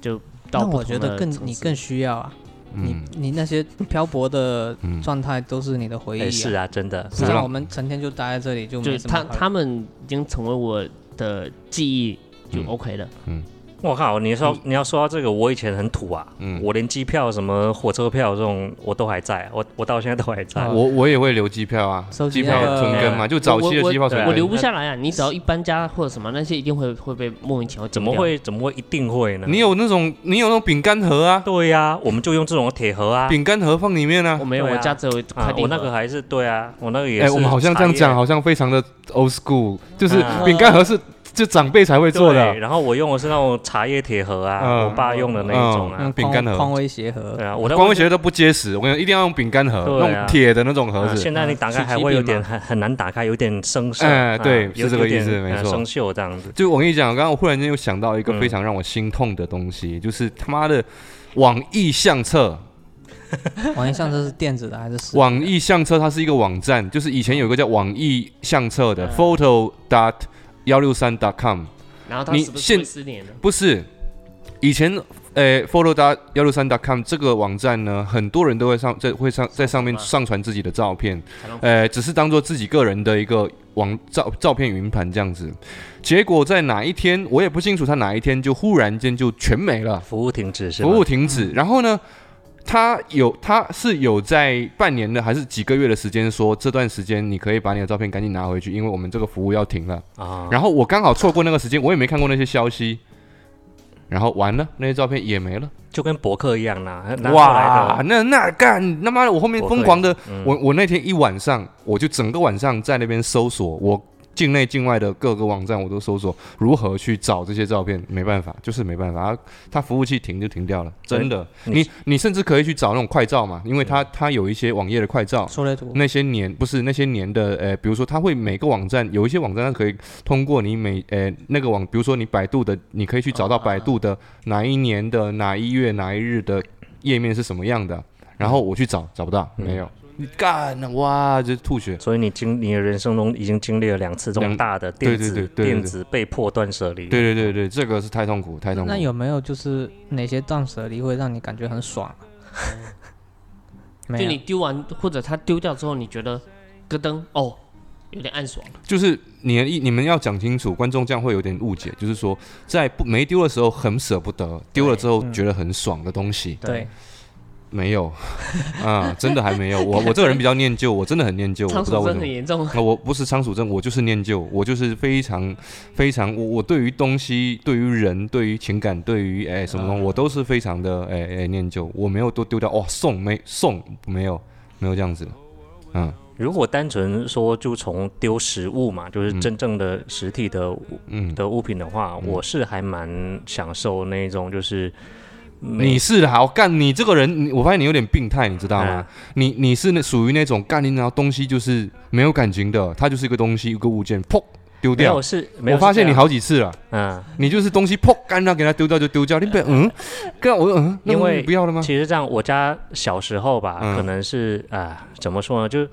就那我觉得更你更需要啊，你你那些漂泊的状态都是你的回忆。是啊，真的。像我们成天就待在这里，就就他他们已经成为我的记忆，就 OK 了。嗯，我靠！你说你要说到这个，我以前很土啊，嗯，我连机票、什么火车票这种我都还在，我我到现在都还在。我我也会留机票啊，机票存根嘛，就早期的机票存根。我留不下来啊，你只要一搬家或者什么那些，一定会会被莫名其妙。怎么会？怎么会一定会呢？你有那种你有那种饼干盒啊？对呀，我们就用这种铁盒啊，饼干盒放里面啊。我没有，我家只有快递。我那个还是对啊，我那个也是。哎，我们好像这样讲，好像非常的 old school，就是饼干盒是。就长辈才会做的，然后我用的是那种茶叶铁盒啊，我爸用的那种啊，饼干盒、匡威鞋盒。对啊，我的匡威鞋都不结实，我跟你一定要用饼干盒，那种铁的那种盒子。现在你打开还会有点很很难打开，有点生锈。哎，对，是这个意思，没错，生锈这样子。就我跟你讲，刚刚我忽然间又想到一个非常让我心痛的东西，就是他妈的网易相册。网易相册是电子的还是？网易相册它是一个网站，就是以前有一个叫网易相册的，photo dot 幺六三 dot com。然后你现失联了？不是，以前诶 f o l l o w 大幺六三 .com 这个网站呢，很多人都会上在会上在上面上传自己的照片，诶，只是当做自己个人的一个网照照片云盘这样子。结果在哪一天，我也不清楚，他哪一天就忽然间就全没了，服务停止是服务停止。然后呢？他有，他是有在半年的还是几个月的时间说这段时间你可以把你的照片赶紧拿回去，因为我们这个服务要停了啊。然后我刚好错过那个时间，我也没看过那些消息，然后完了，那些照片也没了，就跟博客一样啦。哇，那那干他妈的，我后面疯狂的，我我那天一晚上，我就整个晚上在那边搜索我。境内境外的各个网站我都搜索如何去找这些照片，没办法，就是没办法，它它服务器停就停掉了，真的。你你甚至可以去找那种快照嘛，因为它它有一些网页的快照，那些年不是那些年的，呃，比如说它会每个网站有一些网站它可以通过你每呃那个网，比如说你百度的，你可以去找到百度的哪一年的哪一月哪一日的页面是什么样的，然后我去找找不到，没有。你干了哇！就吐血。所以你经你的人生中已经经历了两次这么大的电子电子被迫断舍离。对对对对，这个是太痛苦太痛苦。那有没有就是哪些断舍离会让你感觉很爽？就你丢完或者他丢掉之后，你觉得咯噔哦，有点暗爽。就是你你们要讲清楚，观众这样会有点误解。就是说，在不没丢的时候很舍不得，丢了之后觉得很爽的东西。对。没有啊，真的还没有。我我这个人比较念旧，我真的很念旧。仓鼠症很严重。那我不是仓鼠症，我就是念旧。我就是非常非常，我我对于东西、对于人、对于情感、对于哎什么东西，我都是非常的哎哎念旧。我没有都丢掉哦，送没送没有没有这样子。嗯，如果单纯说就从丢实物嘛，就是真正的实体的嗯的物品的话，我是还蛮享受那种就是。你是好干，你这个人，我发现你有点病态，你知道吗？你你是那属于那种干，你然后东西就是没有感情的，它就是一个东西，一个物件，砰丢掉。是，我发现你好几次了，嗯，你就是东西砰干掉，给它丢掉就丢掉，你不嗯，干我嗯，因为不要了吗？其实这样，我家小时候吧，可能是啊，怎么说呢，就。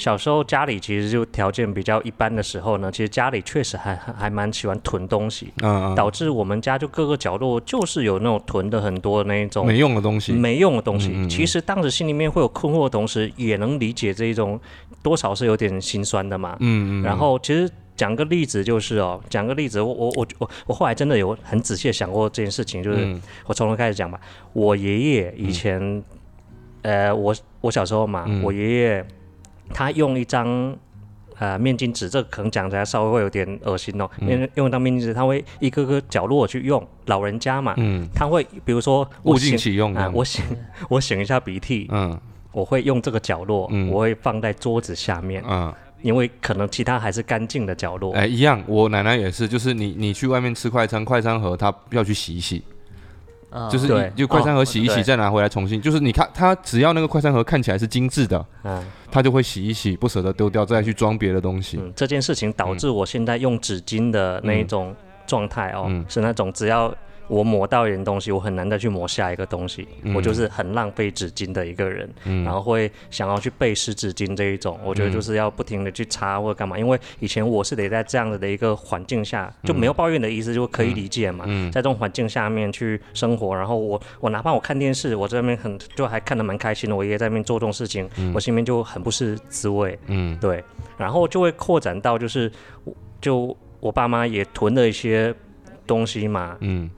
小时候家里其实就条件比较一般的时候呢，其实家里确实还还蛮喜欢囤东西，嗯，导致我们家就各个角落就是有那种囤的很多那一种没用的东西，没用的东西。其实当时心里面会有困惑的同时，也能理解这一种多少是有点心酸的嘛，嗯嗯。然后其实讲个例子就是哦，讲个例子，我我我我我后来真的有很仔细的想过这件事情，就是我从头开始讲吧。我爷爷以前，呃，我我小时候嘛，我爷爷。他用一张呃面巾纸，这个可能讲起来稍微会有点恶心哦。用用一张面巾纸，他会一个个角落去用。老人家嘛，嗯，他会比如说物尽其用啊。我擤 我擤一下鼻涕，嗯，我会用这个角落，嗯我会放在桌子下面，嗯，因为可能其他还是干净的角落。哎，一样，我奶奶也是，就是你你去外面吃快餐，快餐盒他要去洗一洗。就是你就快餐盒洗一洗，再拿回来重新。就是你看，它只要那个快餐盒看起来是精致的，嗯，它就会洗一洗，不舍得丢掉，再去装别的东西。这件事情导致我现在用纸巾的那一种状态哦，是那种只要。我抹到一点东西，我很难再去抹下一个东西。我就是很浪费纸巾的一个人，然后会想要去背湿纸巾这一种。我觉得就是要不停的去擦或者干嘛，因为以前我是得在这样子的一个环境下，就没有抱怨的意思，就可以理解嘛。在这种环境下面去生活，然后我我哪怕我看电视，我这边很就还看得蛮开心的。我爷爷在那边做这种事情，我心里面就很不是滋味。嗯，对，然后就会扩展到就是就我爸妈也囤了一些东西嘛。嗯。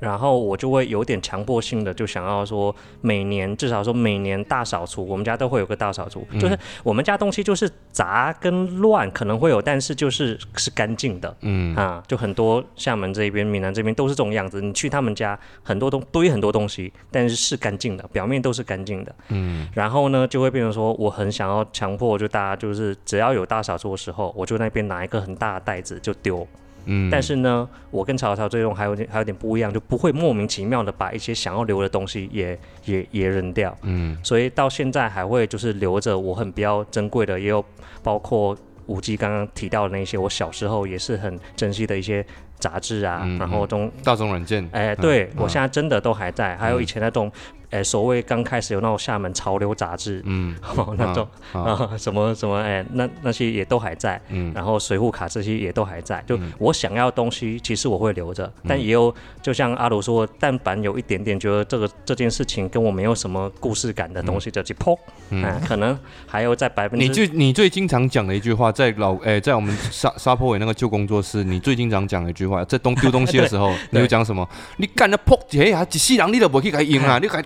然后我就会有点强迫性的，就想要说每年至少说每年大扫除，我们家都会有个大扫除，就是我们家东西就是杂跟乱可能会有，但是就是是干净的，嗯啊，就很多厦门这边、闽南这边都是这种样子。你去他们家，很多东堆很多东西，但是是干净的，表面都是干净的，嗯。然后呢，就会变成说，我很想要强迫，就大家就是只要有大扫除的时候，我就那边拿一个很大的袋子就丢。嗯，但是呢，我跟曹操这种还有点还有点不一样，就不会莫名其妙的把一些想要留的东西也也也扔掉。嗯，所以到现在还会就是留着我很比较珍贵的，也有包括五 G 刚刚提到的那些，我小时候也是很珍惜的一些杂志啊，然后中大众软件，哎，对我现在真的都还在，还有以前那种。哎，所谓刚开始有那种厦门潮流杂志，嗯，那种啊 什么什么，哎，那那些也都还在，嗯，然后水浒卡这些也都还在。就我想要东西，其实我会留着，但也有，就像阿鲁说，但凡有一点点觉得这个这件事情跟我没有什么故事感的东西，就去抛，嗯，可能还有在百分之。你最你最经常讲的一句话，在老哎，在我们沙沙坡尾那个旧工作室，你最经常讲的一句话，在东丢东西的时候，你会讲什么？你干了破这啊，一世人你都不去给用啊，你给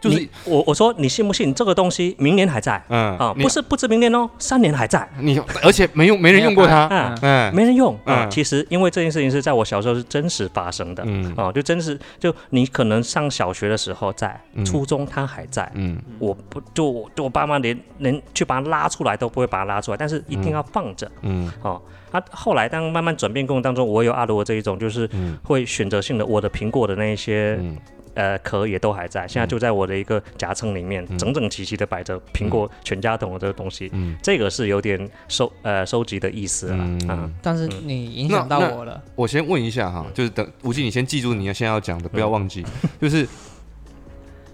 就是我我说你信不信这个东西明年还在？嗯啊，不是不知明年哦，三年还在。你而且没用，没人用过它，嗯嗯，没人用啊。其实因为这件事情是在我小时候是真实发生的，嗯啊，就真实就你可能上小学的时候在，初中它还在，嗯，我不就就我爸妈连连去把它拉出来都不会把它拉出来，但是一定要放着，嗯哦。啊，后来当慢慢转变过程当中，我有阿罗这一种，就是会选择性的我的苹果的那一些。呃，壳也都还在，现在就在我的一个夹层里面，整整齐齐的摆着苹果全家桶的这个东西，嗯，这个是有点收呃收集的意思了啊。但是你影响到我了，我先问一下哈，就是等吴静，你先记住你要现在要讲的，不要忘记，就是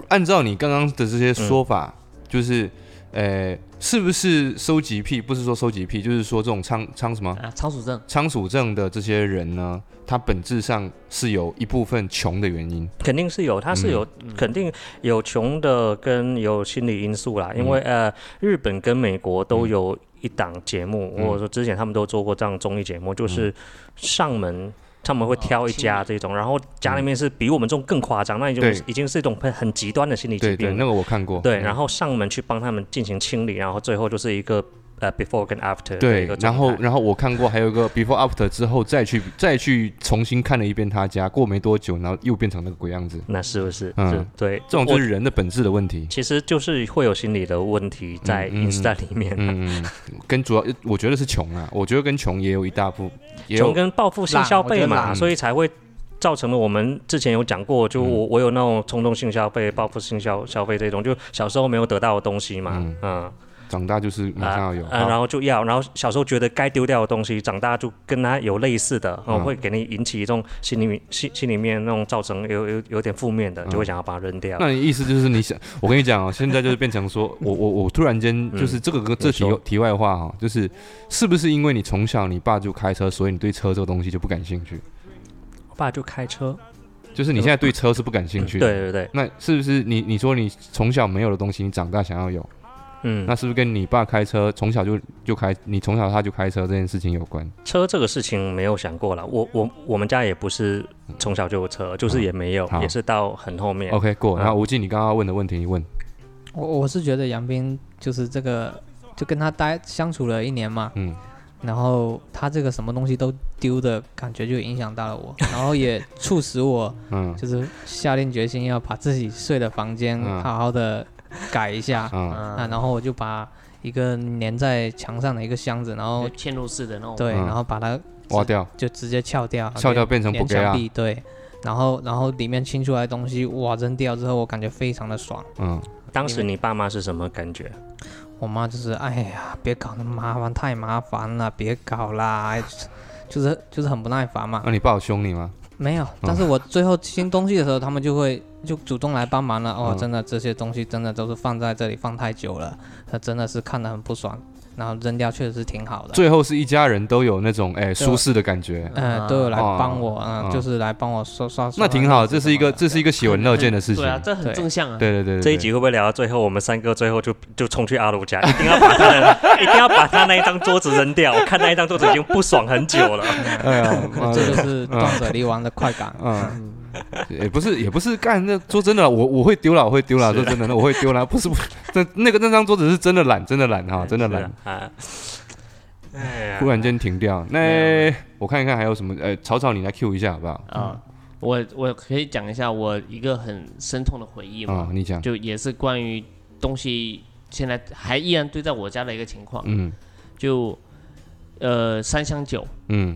按照你刚刚的这些说法，就是呃。是不是收集癖？不是说收集癖，就是说这种仓仓什么啊仓鼠症？仓鼠症的这些人呢，他本质上是有一部分穷的原因，肯定是有，他是有肯定有穷的跟有心理因素啦。因为呃，日本跟美国都有一档节目，或者说之前他们都做过这样综艺节目，就是上门。他们会挑一家这种，然后家里面是比我们这种更夸张，那已经已经是一种很很极端的心理疾病。对对，那个我看过。对，然后上门去帮他们进行清理，然后最后就是一个。呃，before 跟 after 对，然后然后我看过还有一个 before after 之后再去再去重新看了一遍他家，过没多久，然后又变成那个鬼样子。那是不是？嗯，对，这种就是人的本质的问题。其实就是会有心理的问题在饮食在里面。嗯，跟主要我觉得是穷啊，我觉得跟穷也有一大部穷跟报复性消费嘛，所以才会造成了我们之前有讲过，就我我有那种冲动性消费、报复性消消费这种，就小时候没有得到的东西嘛，嗯。长大就是马上要有，然后就要，然后小时候觉得该丢掉的东西，长大就跟他有类似的，会给你引起一种心里面心心里面那种造成有有有点负面的，就会想要把它扔掉。那你意思就是你想，我跟你讲啊，现在就是变成说我我我突然间就是这个个这题题外话哈，就是是不是因为你从小你爸就开车，所以你对车这个东西就不感兴趣？我爸就开车，就是你现在对车是不感兴趣？对对对。那是不是你你说你从小没有的东西，你长大想要有？嗯，那是不是跟你爸开车从小就就开，你从小他就开车这件事情有关？车这个事情没有想过了，我我我们家也不是从小就有车，就是也没有，也是到很后面。OK，过。然后吴静，你刚刚问的问题，你问。我我是觉得杨斌就是这个，就跟他待相处了一年嘛，嗯，然后他这个什么东西都丢的感觉就影响到了我，然后也促使我，嗯，就是下定决心要把自己睡的房间好好的。改一下。啊，然后我就把一个粘在墙上的一个箱子，然后嵌入式的那种，对，然后把它挖掉，就直接撬掉，撬掉变成不墙壁，对，然后然后里面清出来东西，哇，扔掉之后我感觉非常的爽。嗯，当时你爸妈是什么感觉？我妈就是，哎呀，别搞那么麻烦，太麻烦了，别搞啦，就是就是很不耐烦嘛。那你爸有凶你吗？没有，但是我最后清东西的时候，他们就会就主动来帮忙了。哦，真的这些东西真的都是放在这里放太久了，他真的是看得很不爽。然后扔掉确实是挺好的。最后是一家人都有那种哎舒适的感觉，嗯，都有来帮我，嗯，就是来帮我刷刷。那挺好，这是一个这是一个喜闻乐见的事情。对啊，这很正向啊。对对对。这一集会不会聊到最后，我们三个最后就就冲去阿鲁家，一定要把他的 一定要把他那一张桌子扔掉？我看那一张桌子已经不爽很久了。哎呀，这就是断舍离王的快感。嗯。也不是也不是干那说真的，我我会丢了，我会丢了，说真的，那我会丢了，不是不，那那个那张桌子是真的懒，真的懒哈，真的懒。哎呀，忽然间停掉，那我看一看还有什么？呃，草草你来 Q 一下好不好？啊，我我可以讲一下我一个很深痛的回忆嘛。你讲，就也是关于东西现在还依然堆在我家的一个情况。嗯，就呃三箱酒。嗯。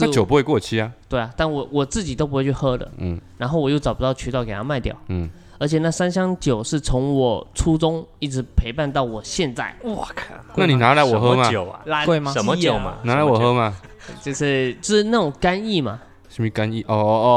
那酒不会过期啊？对啊，但我我自己都不会去喝的。嗯，然后我又找不到渠道给它卖掉。嗯，而且那三箱酒是从我初中一直陪伴到我现在。我靠！那你拿来我喝吗？酒啊？贵吗？什么酒嘛？拿来我喝吗？就是就是那种干邑嘛。什么干邑？哦哦哦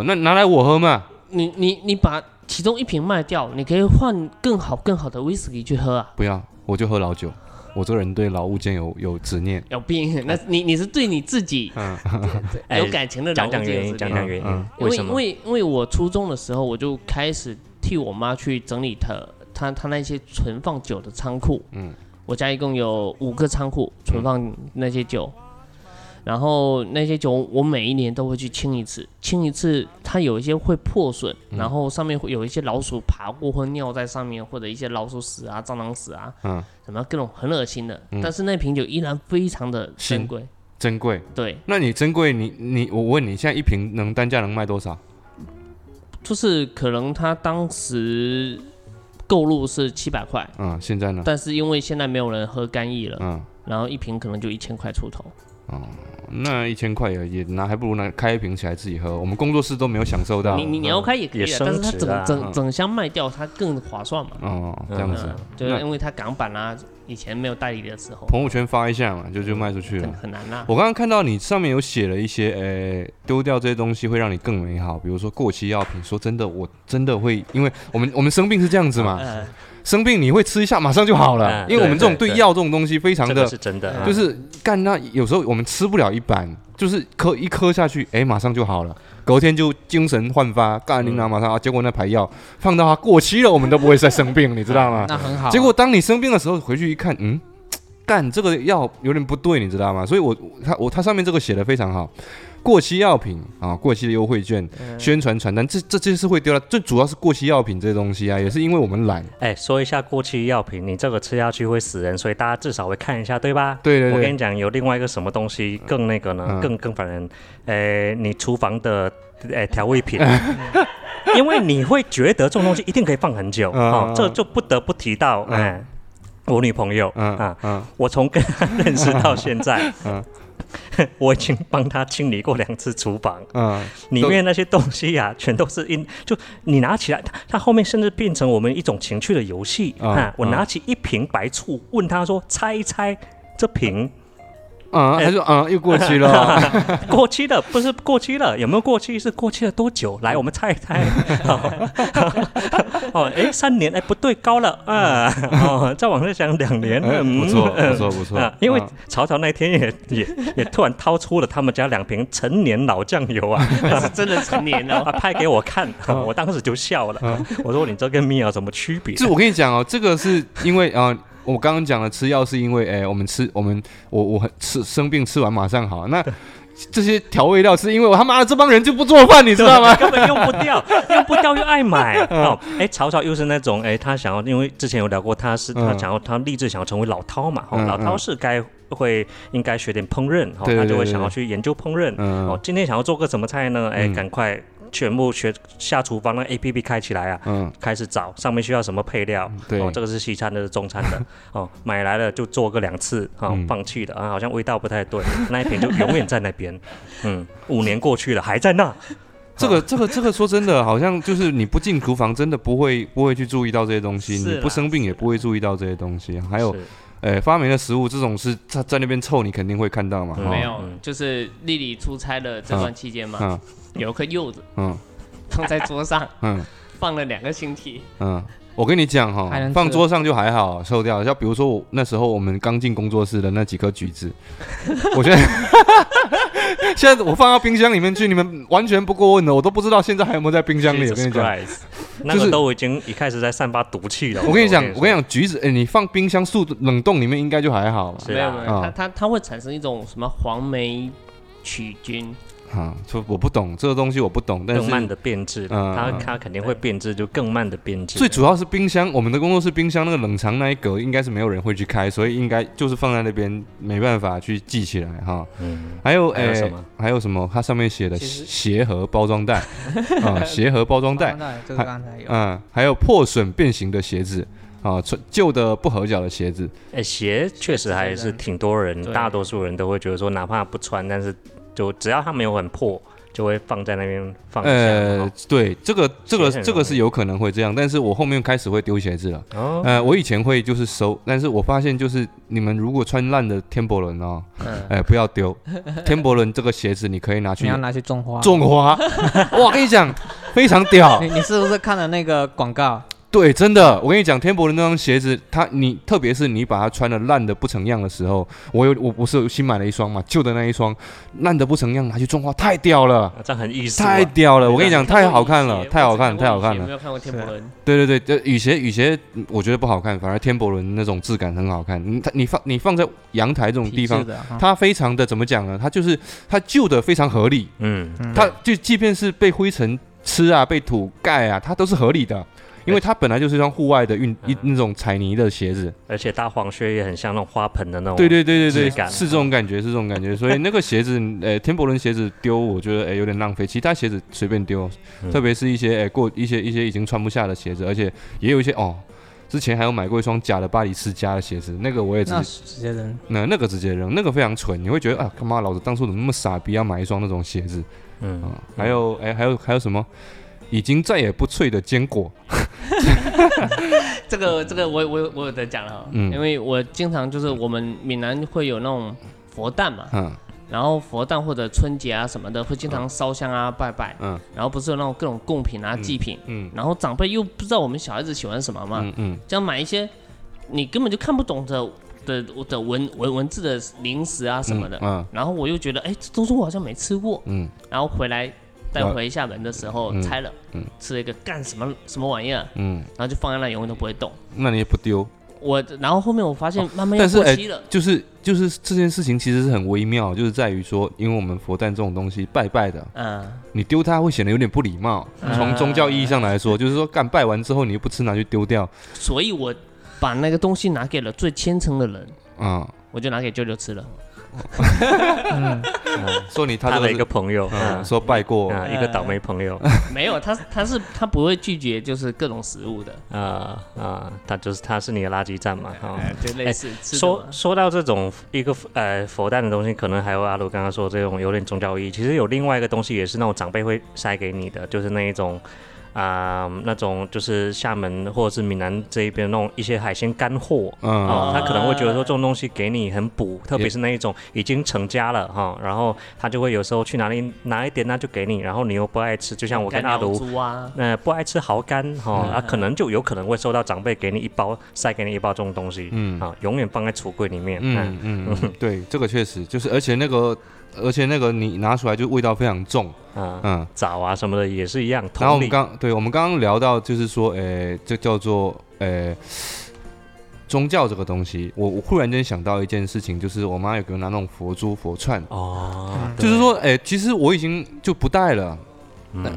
哦，那拿来我喝嘛？你你你把其中一瓶卖掉，你可以换更好更好的威士忌去喝啊。不要，我就喝老酒。我这个人对老物件有有执念，有病。那你你是对你自己 有感情的讲讲原因，讲讲原因。为什么？因为因为我初中的时候，我就开始替我妈去整理她她她那些存放酒的仓库。嗯，我家一共有五个仓库存放那些酒。然后那些酒，我每一年都会去清一次，清一次，它有一些会破损，然后上面会有一些老鼠爬过或尿在上面，或者一些老鼠屎啊、蟑螂屎啊，嗯，什么各种很恶心的。但是那瓶酒依然非常的珍贵，珍贵。对，那你珍贵，你你我问你，现在一瓶能单价能卖多少？就是可能他当时购入是七百块，嗯，现在呢？但是因为现在没有人喝干邑了，嗯，然后一瓶可能就一千块出头。哦，那一千块也也拿，还不如拿开一瓶起来自己喝。我们工作室都没有享受到。你你你要开也可以，但是它整整整箱卖掉，它更划算嘛。哦，这样子，就是因为它港版啊，以前没有代理的时候，朋友圈发一下嘛，就就卖出去了。很难啊。我刚刚看到你上面有写了一些，呃，丢掉这些东西会让你更美好，比如说过期药品。说真的，我真的会，因为我们我们生病是这样子嘛。生病你会吃一下马上就好了，因为我们这种对药这种东西非常的，是真的，就是干那有时候我们吃不了一板，就是磕一磕下去，哎，马上就好了，隔天就精神焕发，干你娘马上啊，结果那排药放到它过期了，我们都不会再生病，你知道吗？那很好。结果当你生病的时候回去一看，嗯，干这个药有点不对，你知道吗？所以我他我他上面这个写的非常好。过期药品啊，过期的优惠券、宣传传单，这这这是会丢了。最主要是过期药品这些东西啊，也是因为我们懒。哎，说一下过期药品，你这个吃下去会死人，所以大家至少会看一下，对吧？对对对。我跟你讲，有另外一个什么东西更那个呢？更更烦人。哎，你厨房的哎调味品，因为你会觉得这种东西一定可以放很久啊，这就不得不提到哎，我女朋友啊，我从跟她认识到现在。我已经帮她清理过两次厨房，嗯，里面那些东西呀，全都是因就你拿起来，它它后面甚至变成我们一种情趣的游戏啊！我拿起一瓶白醋，问她说：“猜一猜这瓶。”啊，他说啊，又过期了，过期的，不是过期了，有没有过期？是过期了多久？来，我们猜一猜。哦，哎，三年，哎，不对，高了啊。哦，再往下想，两年，不错，不错，不错。因为曹操那天也也也突然掏出了他们家两瓶陈年老酱油啊，是真的陈年哦，拍给我看，我当时就笑了。我说你这跟米娅有什么区别？是我跟你讲哦，这个是因为啊。我刚刚讲了吃药是因为，哎，我们吃我们我我很吃生病吃完马上好。那这些调味料是因为我他妈的这帮人就不做饭，你知道吗？根本用不掉，用不掉又爱买。哦，哎，曹操又是那种，哎，他想要，因为之前有聊过，他是他想要他立志想要成为老饕嘛。哦，老饕是该会应该学点烹饪，哦，他就会想要去研究烹饪。哦，今天想要做个什么菜呢？哎，赶快。全部学下厨房，那 A P P 开起来啊，嗯，开始找上面需要什么配料，对，哦，这个是西餐的，是中餐的，哦，买来了就做个两次，哦，放弃了啊，好像味道不太对，那一瓶就永远在那边，嗯，五年过去了还在那，这个这个这个说真的，好像就是你不进厨房，真的不会不会去注意到这些东西，你不生病也不会注意到这些东西，还有，哎，发霉的食物这种是在在那边臭，你肯定会看到嘛，没有，就是丽丽出差的这段期间嘛。有颗柚子，嗯，放在桌上，嗯，放了两个星期，嗯，我跟你讲哈，放桌上就还好，收掉。像比如说我那时候我们刚进工作室的那几颗橘子，我觉得现在我放到冰箱里面去，你们完全不过问的，我都不知道现在还有没有在冰箱里。我跟你讲，那个都已经一开始在散发毒气了。我跟你讲，我跟你讲，橘子，哎，你放冰箱速冷冻里面应该就还好了。没有没有，它它它会产生一种什么黄霉曲菌。哈，说我不懂这个东西，我不懂。但是更慢的变质，它它肯定会变质，就更慢的变质。最主要是冰箱，我们的工作室冰箱那个冷藏那一格，应该是没有人会去开，所以应该就是放在那边，没办法去记起来哈。嗯。还有诶，还有什么？它上面写的鞋盒包装袋 啊，鞋盒包装袋，这个刚才有。嗯，还有破损变形的鞋子啊，旧的不合脚的鞋子。哎，鞋确实还是挺多人，大多数人都会觉得说，哪怕不穿，但是。就只要它没有很破，就会放在那边放。呃，对，这个这个这个是有可能会这样，但是我后面开始会丢鞋子了。哦。呃，我以前会就是收，但是我发现就是你们如果穿烂的天博伦哦，哎，不要丢。天博伦这个鞋子你可以拿去，你要拿去种花。种花，我跟你讲，非常屌。你你是不是看了那个广告？对，真的，我跟你讲，天博的那双鞋子，它你特别是你把它穿的烂的不成样的时候，我有我不是新买了一双嘛，旧的那一双烂的不成样，拿去种花，太屌了，这很意思，太屌了，我跟你讲，太好看了，太好看，太好看了。没有看过天博伦？对对对，雨鞋雨鞋，我觉得不好看，反而天博伦那种质感很好看。你它你放你放在阳台这种地方，它非常的怎么讲呢？它就是它旧的非常合理，嗯，它就即便是被灰尘吃啊，被土盖啊，它都是合理的。因为它本来就是一双户外的运一那种彩泥的鞋子，而且大黄靴也很像那种花盆的那种，对对对对对，是这种感觉，是这种感觉。所以那个鞋子，呃，天博伦鞋子丢，我觉得哎有点浪费。其他鞋子随便丢，特别是一些哎过一些一些已经穿不下的鞋子，而且也有一些哦，之前还有买过一双假的巴黎世家的鞋子，那个我也直直接扔，那那个直接扔，那个非常蠢，你会觉得啊，他妈老子当初怎么那么傻逼要买一双那种鞋子？嗯，还有哎还有还有什么？已经再也不脆的坚果，这个这个我我我有在讲了，嗯，因为我经常就是我们闽南会有那种佛诞嘛，嗯，然后佛诞或者春节啊什么的会经常烧香啊拜拜，嗯，然后不是有那种各种贡品啊祭品，嗯，然后长辈又不知道我们小孩子喜欢什么嘛，嗯嗯，这样买一些你根本就看不懂的的的文文文字的零食啊什么的，嗯，然后我又觉得哎这东西我好像没吃过，嗯，然后回来。带回厦门的时候拆了，嗯吃了一个干什么什么玩意儿，嗯，然后就放在那，永远都不会动。那你也不丢？我然后后面我发现慢慢要过期了。就是就是这件事情其实是很微妙，就是在于说，因为我们佛诞这种东西拜拜的，嗯，你丢它会显得有点不礼貌。从宗教意义上来说，就是说干拜完之后你又不吃拿去丢掉。所以我把那个东西拿给了最虔诚的人，啊，我就拿给舅舅吃了。说你他的一个朋友，说拜过一个倒霉朋友，没有他他是他不会拒绝就是各种食物的。啊啊，他就是他是你的垃圾站嘛，就类似说说到这种一个呃佛诞的东西，可能还有阿鲁刚刚说这种有点宗教意义，其实有另外一个东西也是那种长辈会塞给你的，就是那一种。啊，那种就是厦门或者是闽南这一边那种一些海鲜干货，嗯，他可能会觉得说这种东西给你很补，特别是那一种已经成家了哈，然后他就会有时候去哪里拿一点那就给你，然后你又不爱吃，就像我跟阿卢，那不爱吃蚝干哈，啊，可能就有可能会收到长辈给你一包塞给你一包这种东西，嗯，啊，永远放在橱柜里面，嗯嗯，对，这个确实就是，而且那个。而且那个你拿出来就味道非常重，嗯嗯，枣啊什么的也是一样。然后我们刚对我们刚刚聊到就是说，诶，这叫做诶宗教这个东西，我我忽然间想到一件事情，就是我妈有给我拿那种佛珠佛串。哦，就是说，诶，其实我已经就不带了，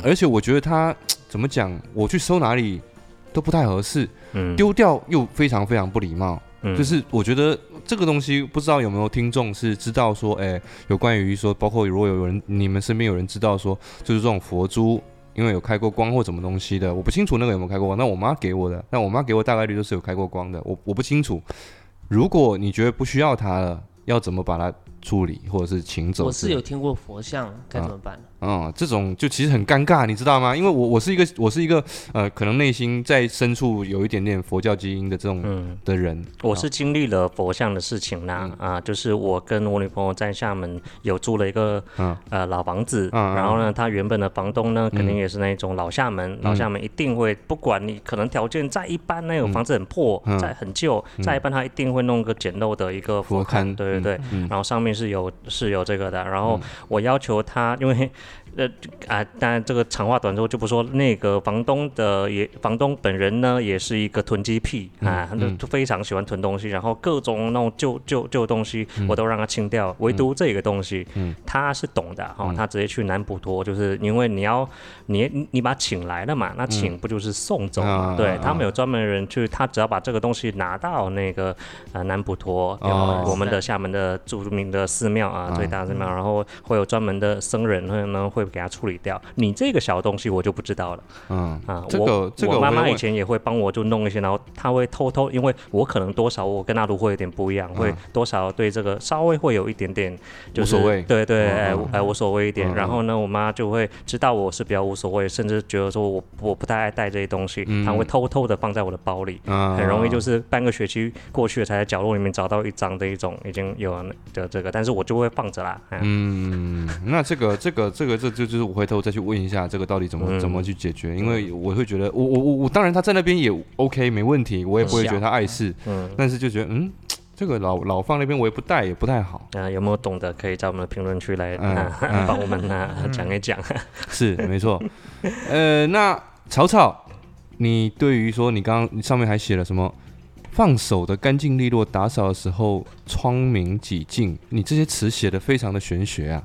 而且我觉得它 怎么讲，我去收哪里都不太合适，嗯，丢掉又非常非常不礼貌。就是我觉得这个东西，不知道有没有听众是知道说，哎，有关于说，包括如果有人你们身边有人知道说，就是这种佛珠，因为有开过光或什么东西的，我不清楚那个有没有开过光。那我妈给我的，那我妈给我大概率都是有开过光的，我我不清楚。如果你觉得不需要它了，要怎么把它处理或者是请走？我是有听过佛像该怎么办？嗯，这种就其实很尴尬，你知道吗？因为我我是一个我是一个呃，可能内心在深处有一点点佛教基因的这种的人。我是经历了佛像的事情啦，啊，就是我跟我女朋友在厦门有租了一个嗯。呃老房子，然后呢，他原本的房东呢，肯定也是那种老厦门，老厦门一定会不管你可能条件再一般，那种房子很破、再很旧、再一般，他一定会弄个简陋的一个佛龛，对对对，然后上面是有是有这个的，然后我要求他，因为。呃啊，当然这个长话短说就不说。那个房东的也，房东本人呢也是一个囤积癖啊，就非常喜欢囤东西，然后各种那种旧旧旧东西我都让他清掉，唯独这个东西，他是懂的哈，他直接去南普陀，就是因为你要你你把请来了嘛，那请不就是送走嘛？对他们有专门的人去，他只要把这个东西拿到那个呃南普陀，我们的厦门的著名的寺庙啊，最大的寺庙，然后会有专门的僧人会呢会。给他处理掉，你这个小东西我就不知道了。嗯啊，这个这个妈妈以前也会帮我就弄一些，然后他会偷偷，因为我可能多少我跟阿卢会有点不一样，会多少对这个稍微会有一点点无所谓，对对哎哎无所谓一点。然后呢，我妈就会知道我是比较无所谓，甚至觉得说我我不太爱带这些东西，他会偷偷的放在我的包里，很容易就是半个学期过去了才在角落里面找到一张的一种已经有的这个，但是我就会放着啦。嗯，那这个这个这个这。就就是我回头再去问一下这个到底怎么怎么去解决，因为我会觉得我我我我当然他在那边也 OK 没问题，我也不会觉得他碍事，嗯，但是就觉得嗯，这个老老放那边我也不带也不太好啊。有没有懂得可以在我们的评论区来帮我们讲一讲？是没错，呃，那草草，你对于说你刚刚上面还写了什么放手的干净利落，打扫的时候窗明几净，你这些词写的非常的玄学啊。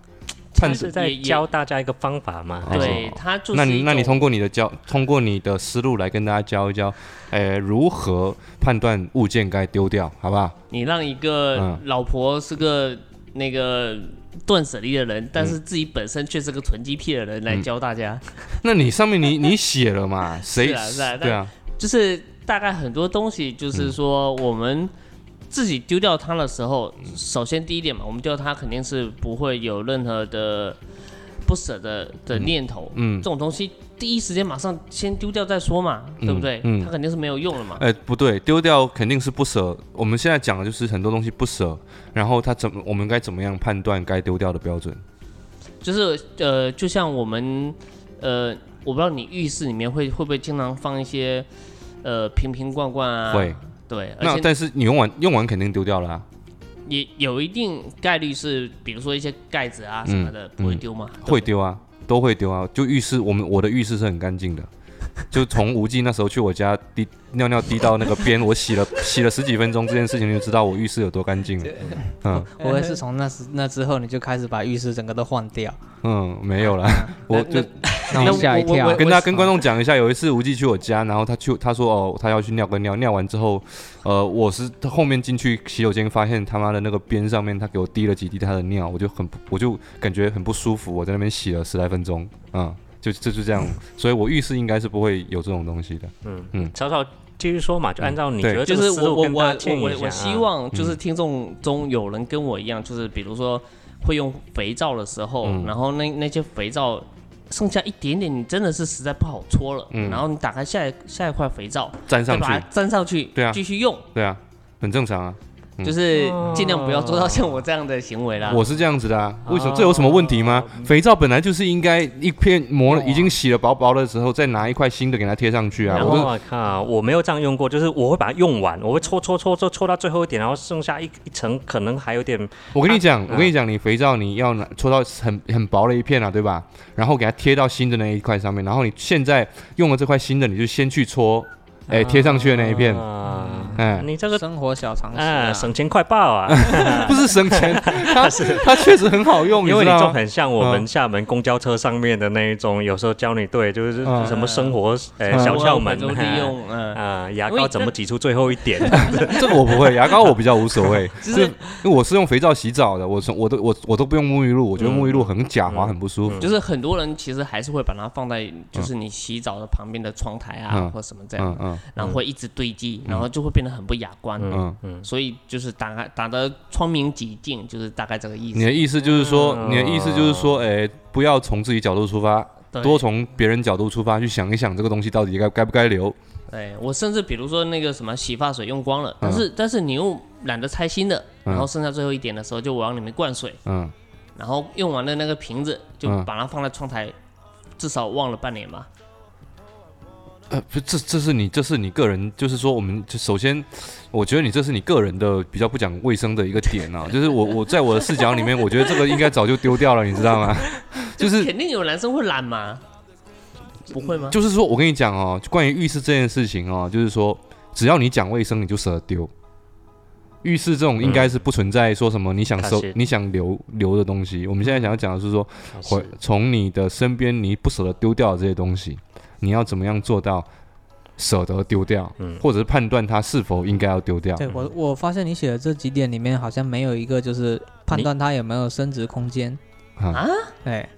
他是在教大家一个方法嘛？对他就是。那你那你通过你的教，通过你的思路来跟大家教一教，诶，如何判断物件该丢掉，好不好？你让一个老婆是个那个断舍离的人，但是自己本身却是个囤积癖的人来教大家。那你上面你 你写了嘛？谁？对啊，就是大概很多东西，就是说我们。自己丢掉它的时候，首先第一点嘛，我们丢掉它肯定是不会有任何的不舍的的念头。嗯，这种东西第一时间马上先丢掉再说嘛，对不对？嗯，它肯定是没有用了嘛。哎，不对，丢掉肯定是不舍。我们现在讲的就是很多东西不舍，然后它怎么，我们该怎么样判断该丢掉的标准？就是呃，就像我们呃，我不知道你浴室里面会会不会经常放一些呃瓶瓶罐罐啊？会。对，那但是你用完用完肯定丢掉了，啊也有一定概率是，比如说一些盖子啊什么的不会丢吗？会丢啊，都会丢啊。就浴室，我们我的浴室是很干净的，就从无忌那时候去我家滴尿尿滴到那个边，我洗了 洗了十几分钟，这件事情就知道我浴室有多干净了。嗯，我也是从那时那之后你就开始把浴室整个都换掉。嗯，没有了，我就。那吓一跳，跟他跟观众讲一下，有一次无忌去我家，然后他去他说哦，他要去尿个尿，尿完之后，呃，我是后面进去洗手间，发现他妈的那个边上面他给我滴了几滴他的尿，我就很我就感觉很不舒服，我在那边洗了十来分钟，嗯，就就是这样，所以我浴室应该是不会有这种东西的，嗯嗯，曹操继续说嘛，就按照你觉得就是我我我我我希望就是听众中有人跟我一样，就是比如说会用肥皂的时候，然后那那些肥皂。剩下一点点，你真的是实在不好搓了。嗯，然后你打开下一下一块肥皂，粘上去，粘上去，对啊，继续用，对啊，很正常啊。就是尽量不要做到像我这样的行为啦。我是这样子的啊，为什么这有什么问题吗？肥皂本来就是应该一片磨了已经洗了薄薄的时候，再拿一块新的给它贴上去啊。我靠，我没有这样用过，就是我会把它用完，我会搓搓搓搓搓到最后一点，然后剩下一一层可能还有点。我跟你讲，我跟你讲，你肥皂你要拿搓到很很薄的一片啊，对吧？然后给它贴到新的那一块上面，然后你现在用了这块新的，你就先去搓。哎，贴上去的那一片，哎，你这个生活小常识，省钱快报啊！不是省钱，它是。它确实很好用，因为你就很像我们厦门公交车上面的那一种，有时候教你对，就是什么生活哎小窍门，利用啊牙膏怎么挤出最后一点，这个我不会，牙膏我比较无所谓，是因为我是用肥皂洗澡的，我从我都我我都不用沐浴露，我觉得沐浴露很假滑，很不舒服。就是很多人其实还是会把它放在就是你洗澡的旁边的窗台啊，或什么这样。然后会一直堆积，然后就会变得很不雅观。嗯嗯，所以就是打开打得窗明几净，就是大概这个意思。你的意思就是说，你的意思就是说，哎，不要从自己角度出发，多从别人角度出发去想一想，这个东西到底该该不该留。对我甚至比如说那个什么洗发水用光了，但是但是你又懒得拆新的，然后剩下最后一点的时候就往里面灌水。嗯，然后用完的那个瓶子就把它放在窗台，至少忘了半年吧。呃，不，这这是你，这是你个人，就是说，我们就首先，我觉得你这是你个人的比较不讲卫生的一个点啊，就是我我在我的视角里面，我觉得这个应该早就丢掉了，你知道吗？就是肯定有男生会懒吗？不会吗？就是说我跟你讲哦，关于浴室这件事情哦，就是说只要你讲卫生，你就舍得丢。浴室这种应该是不存在说什么你想收、你想留留的东西。我们现在想要讲的是说，回从你的身边你不舍得丢掉的这些东西，你要怎么样做到舍得丢掉，嗯或者是判断它是否应该要丢掉？对我我发现你写的这几点里面好像没有一个就是判断它有没有升值空间啊？哎，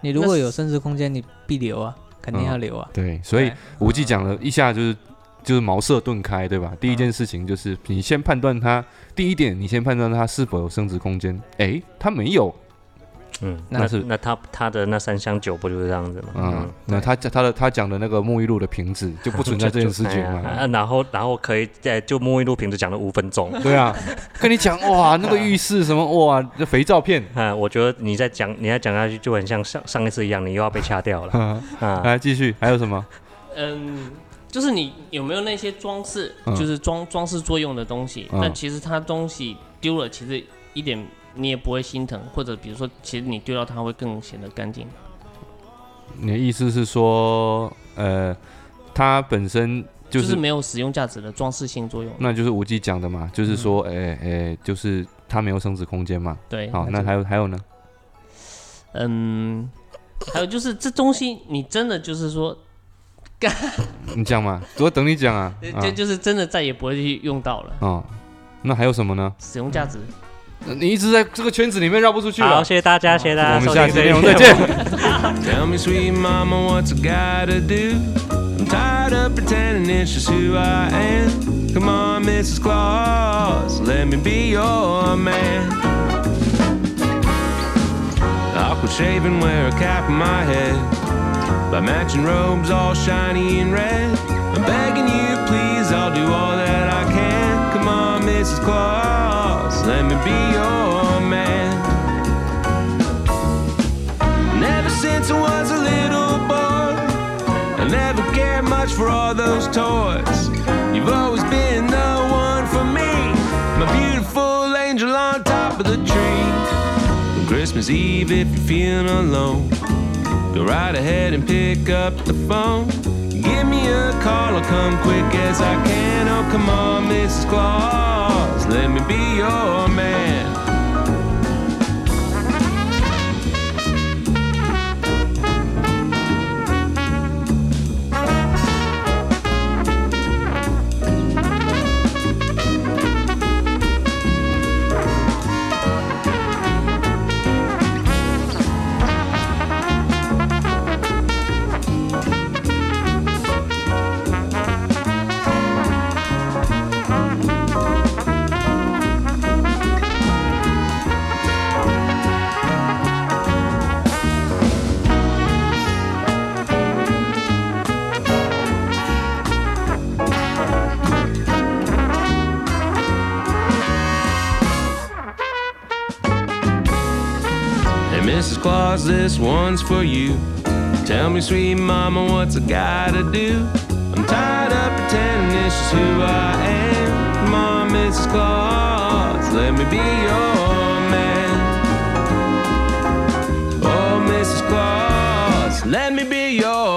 你如果有升值空间，你必留啊。肯定要留啊！对，所以无忌讲了一下，就是就是茅塞顿开，对吧？第一件事情就是你先判断它，第一点你先判断它是否有升值空间。诶，它没有。嗯，那是那他他的那三箱酒不就是这样子吗？嗯，那他他的他讲的那个沐浴露的瓶子就不存在这件事情 嘛？然后然后可以在就沐浴露瓶子讲了五分钟。对啊，跟你讲哇，那个浴室什么哇，这肥皂片 啊，我觉得你在讲你在讲下去就很像上上一次一样，你又要被掐掉了 啊！来继续，还有什么？嗯，就是你有没有那些装饰，就是装装饰作用的东西？但其实它东西丢了，其实一点。你也不会心疼，或者比如说，其实你丢掉它会更显得干净。你的意思是说，呃，它本身就是没有使用价值的装饰性作用。那就是无忌讲的嘛，就是说，哎哎，就是它没有升值空间嘛。对。好，那还有还有呢？嗯，还有就是这东西，你真的就是说，干？你讲嘛，我等你讲啊。就就是真的再也不会去用到了。哦，那还有什么呢？使用价值。你一直在这个圈子里面绕不出去了。好，谢谢大家，谢谢大家，我们下期内容再见。Tell me, sweet mama, what's I gotta do? I'm tired of pretending it's just who I am. Come on, Mrs. Claus, let me be your man. I'll quit shaving, wear a cap on my head. Buy matching robes all shiny and red. I'm begging you, please, I'll do all that I can. Come on, Mrs. Claus let me be your man. And ever since I was a little boy, I never cared much for all those toys. You've always been the one for me, my beautiful angel on top of the tree. On Christmas Eve, if you're feeling alone, go right ahead and pick up the phone. Call, I'll come quick as I can. Oh, come on, Mrs. Claus, let me be your man. One's for you. Tell me, sweet mama, what's I gotta do? I'm tired of pretending this is who I am. Come Mrs. Claus, let me be your man. Oh, Mrs. Claus, let me be your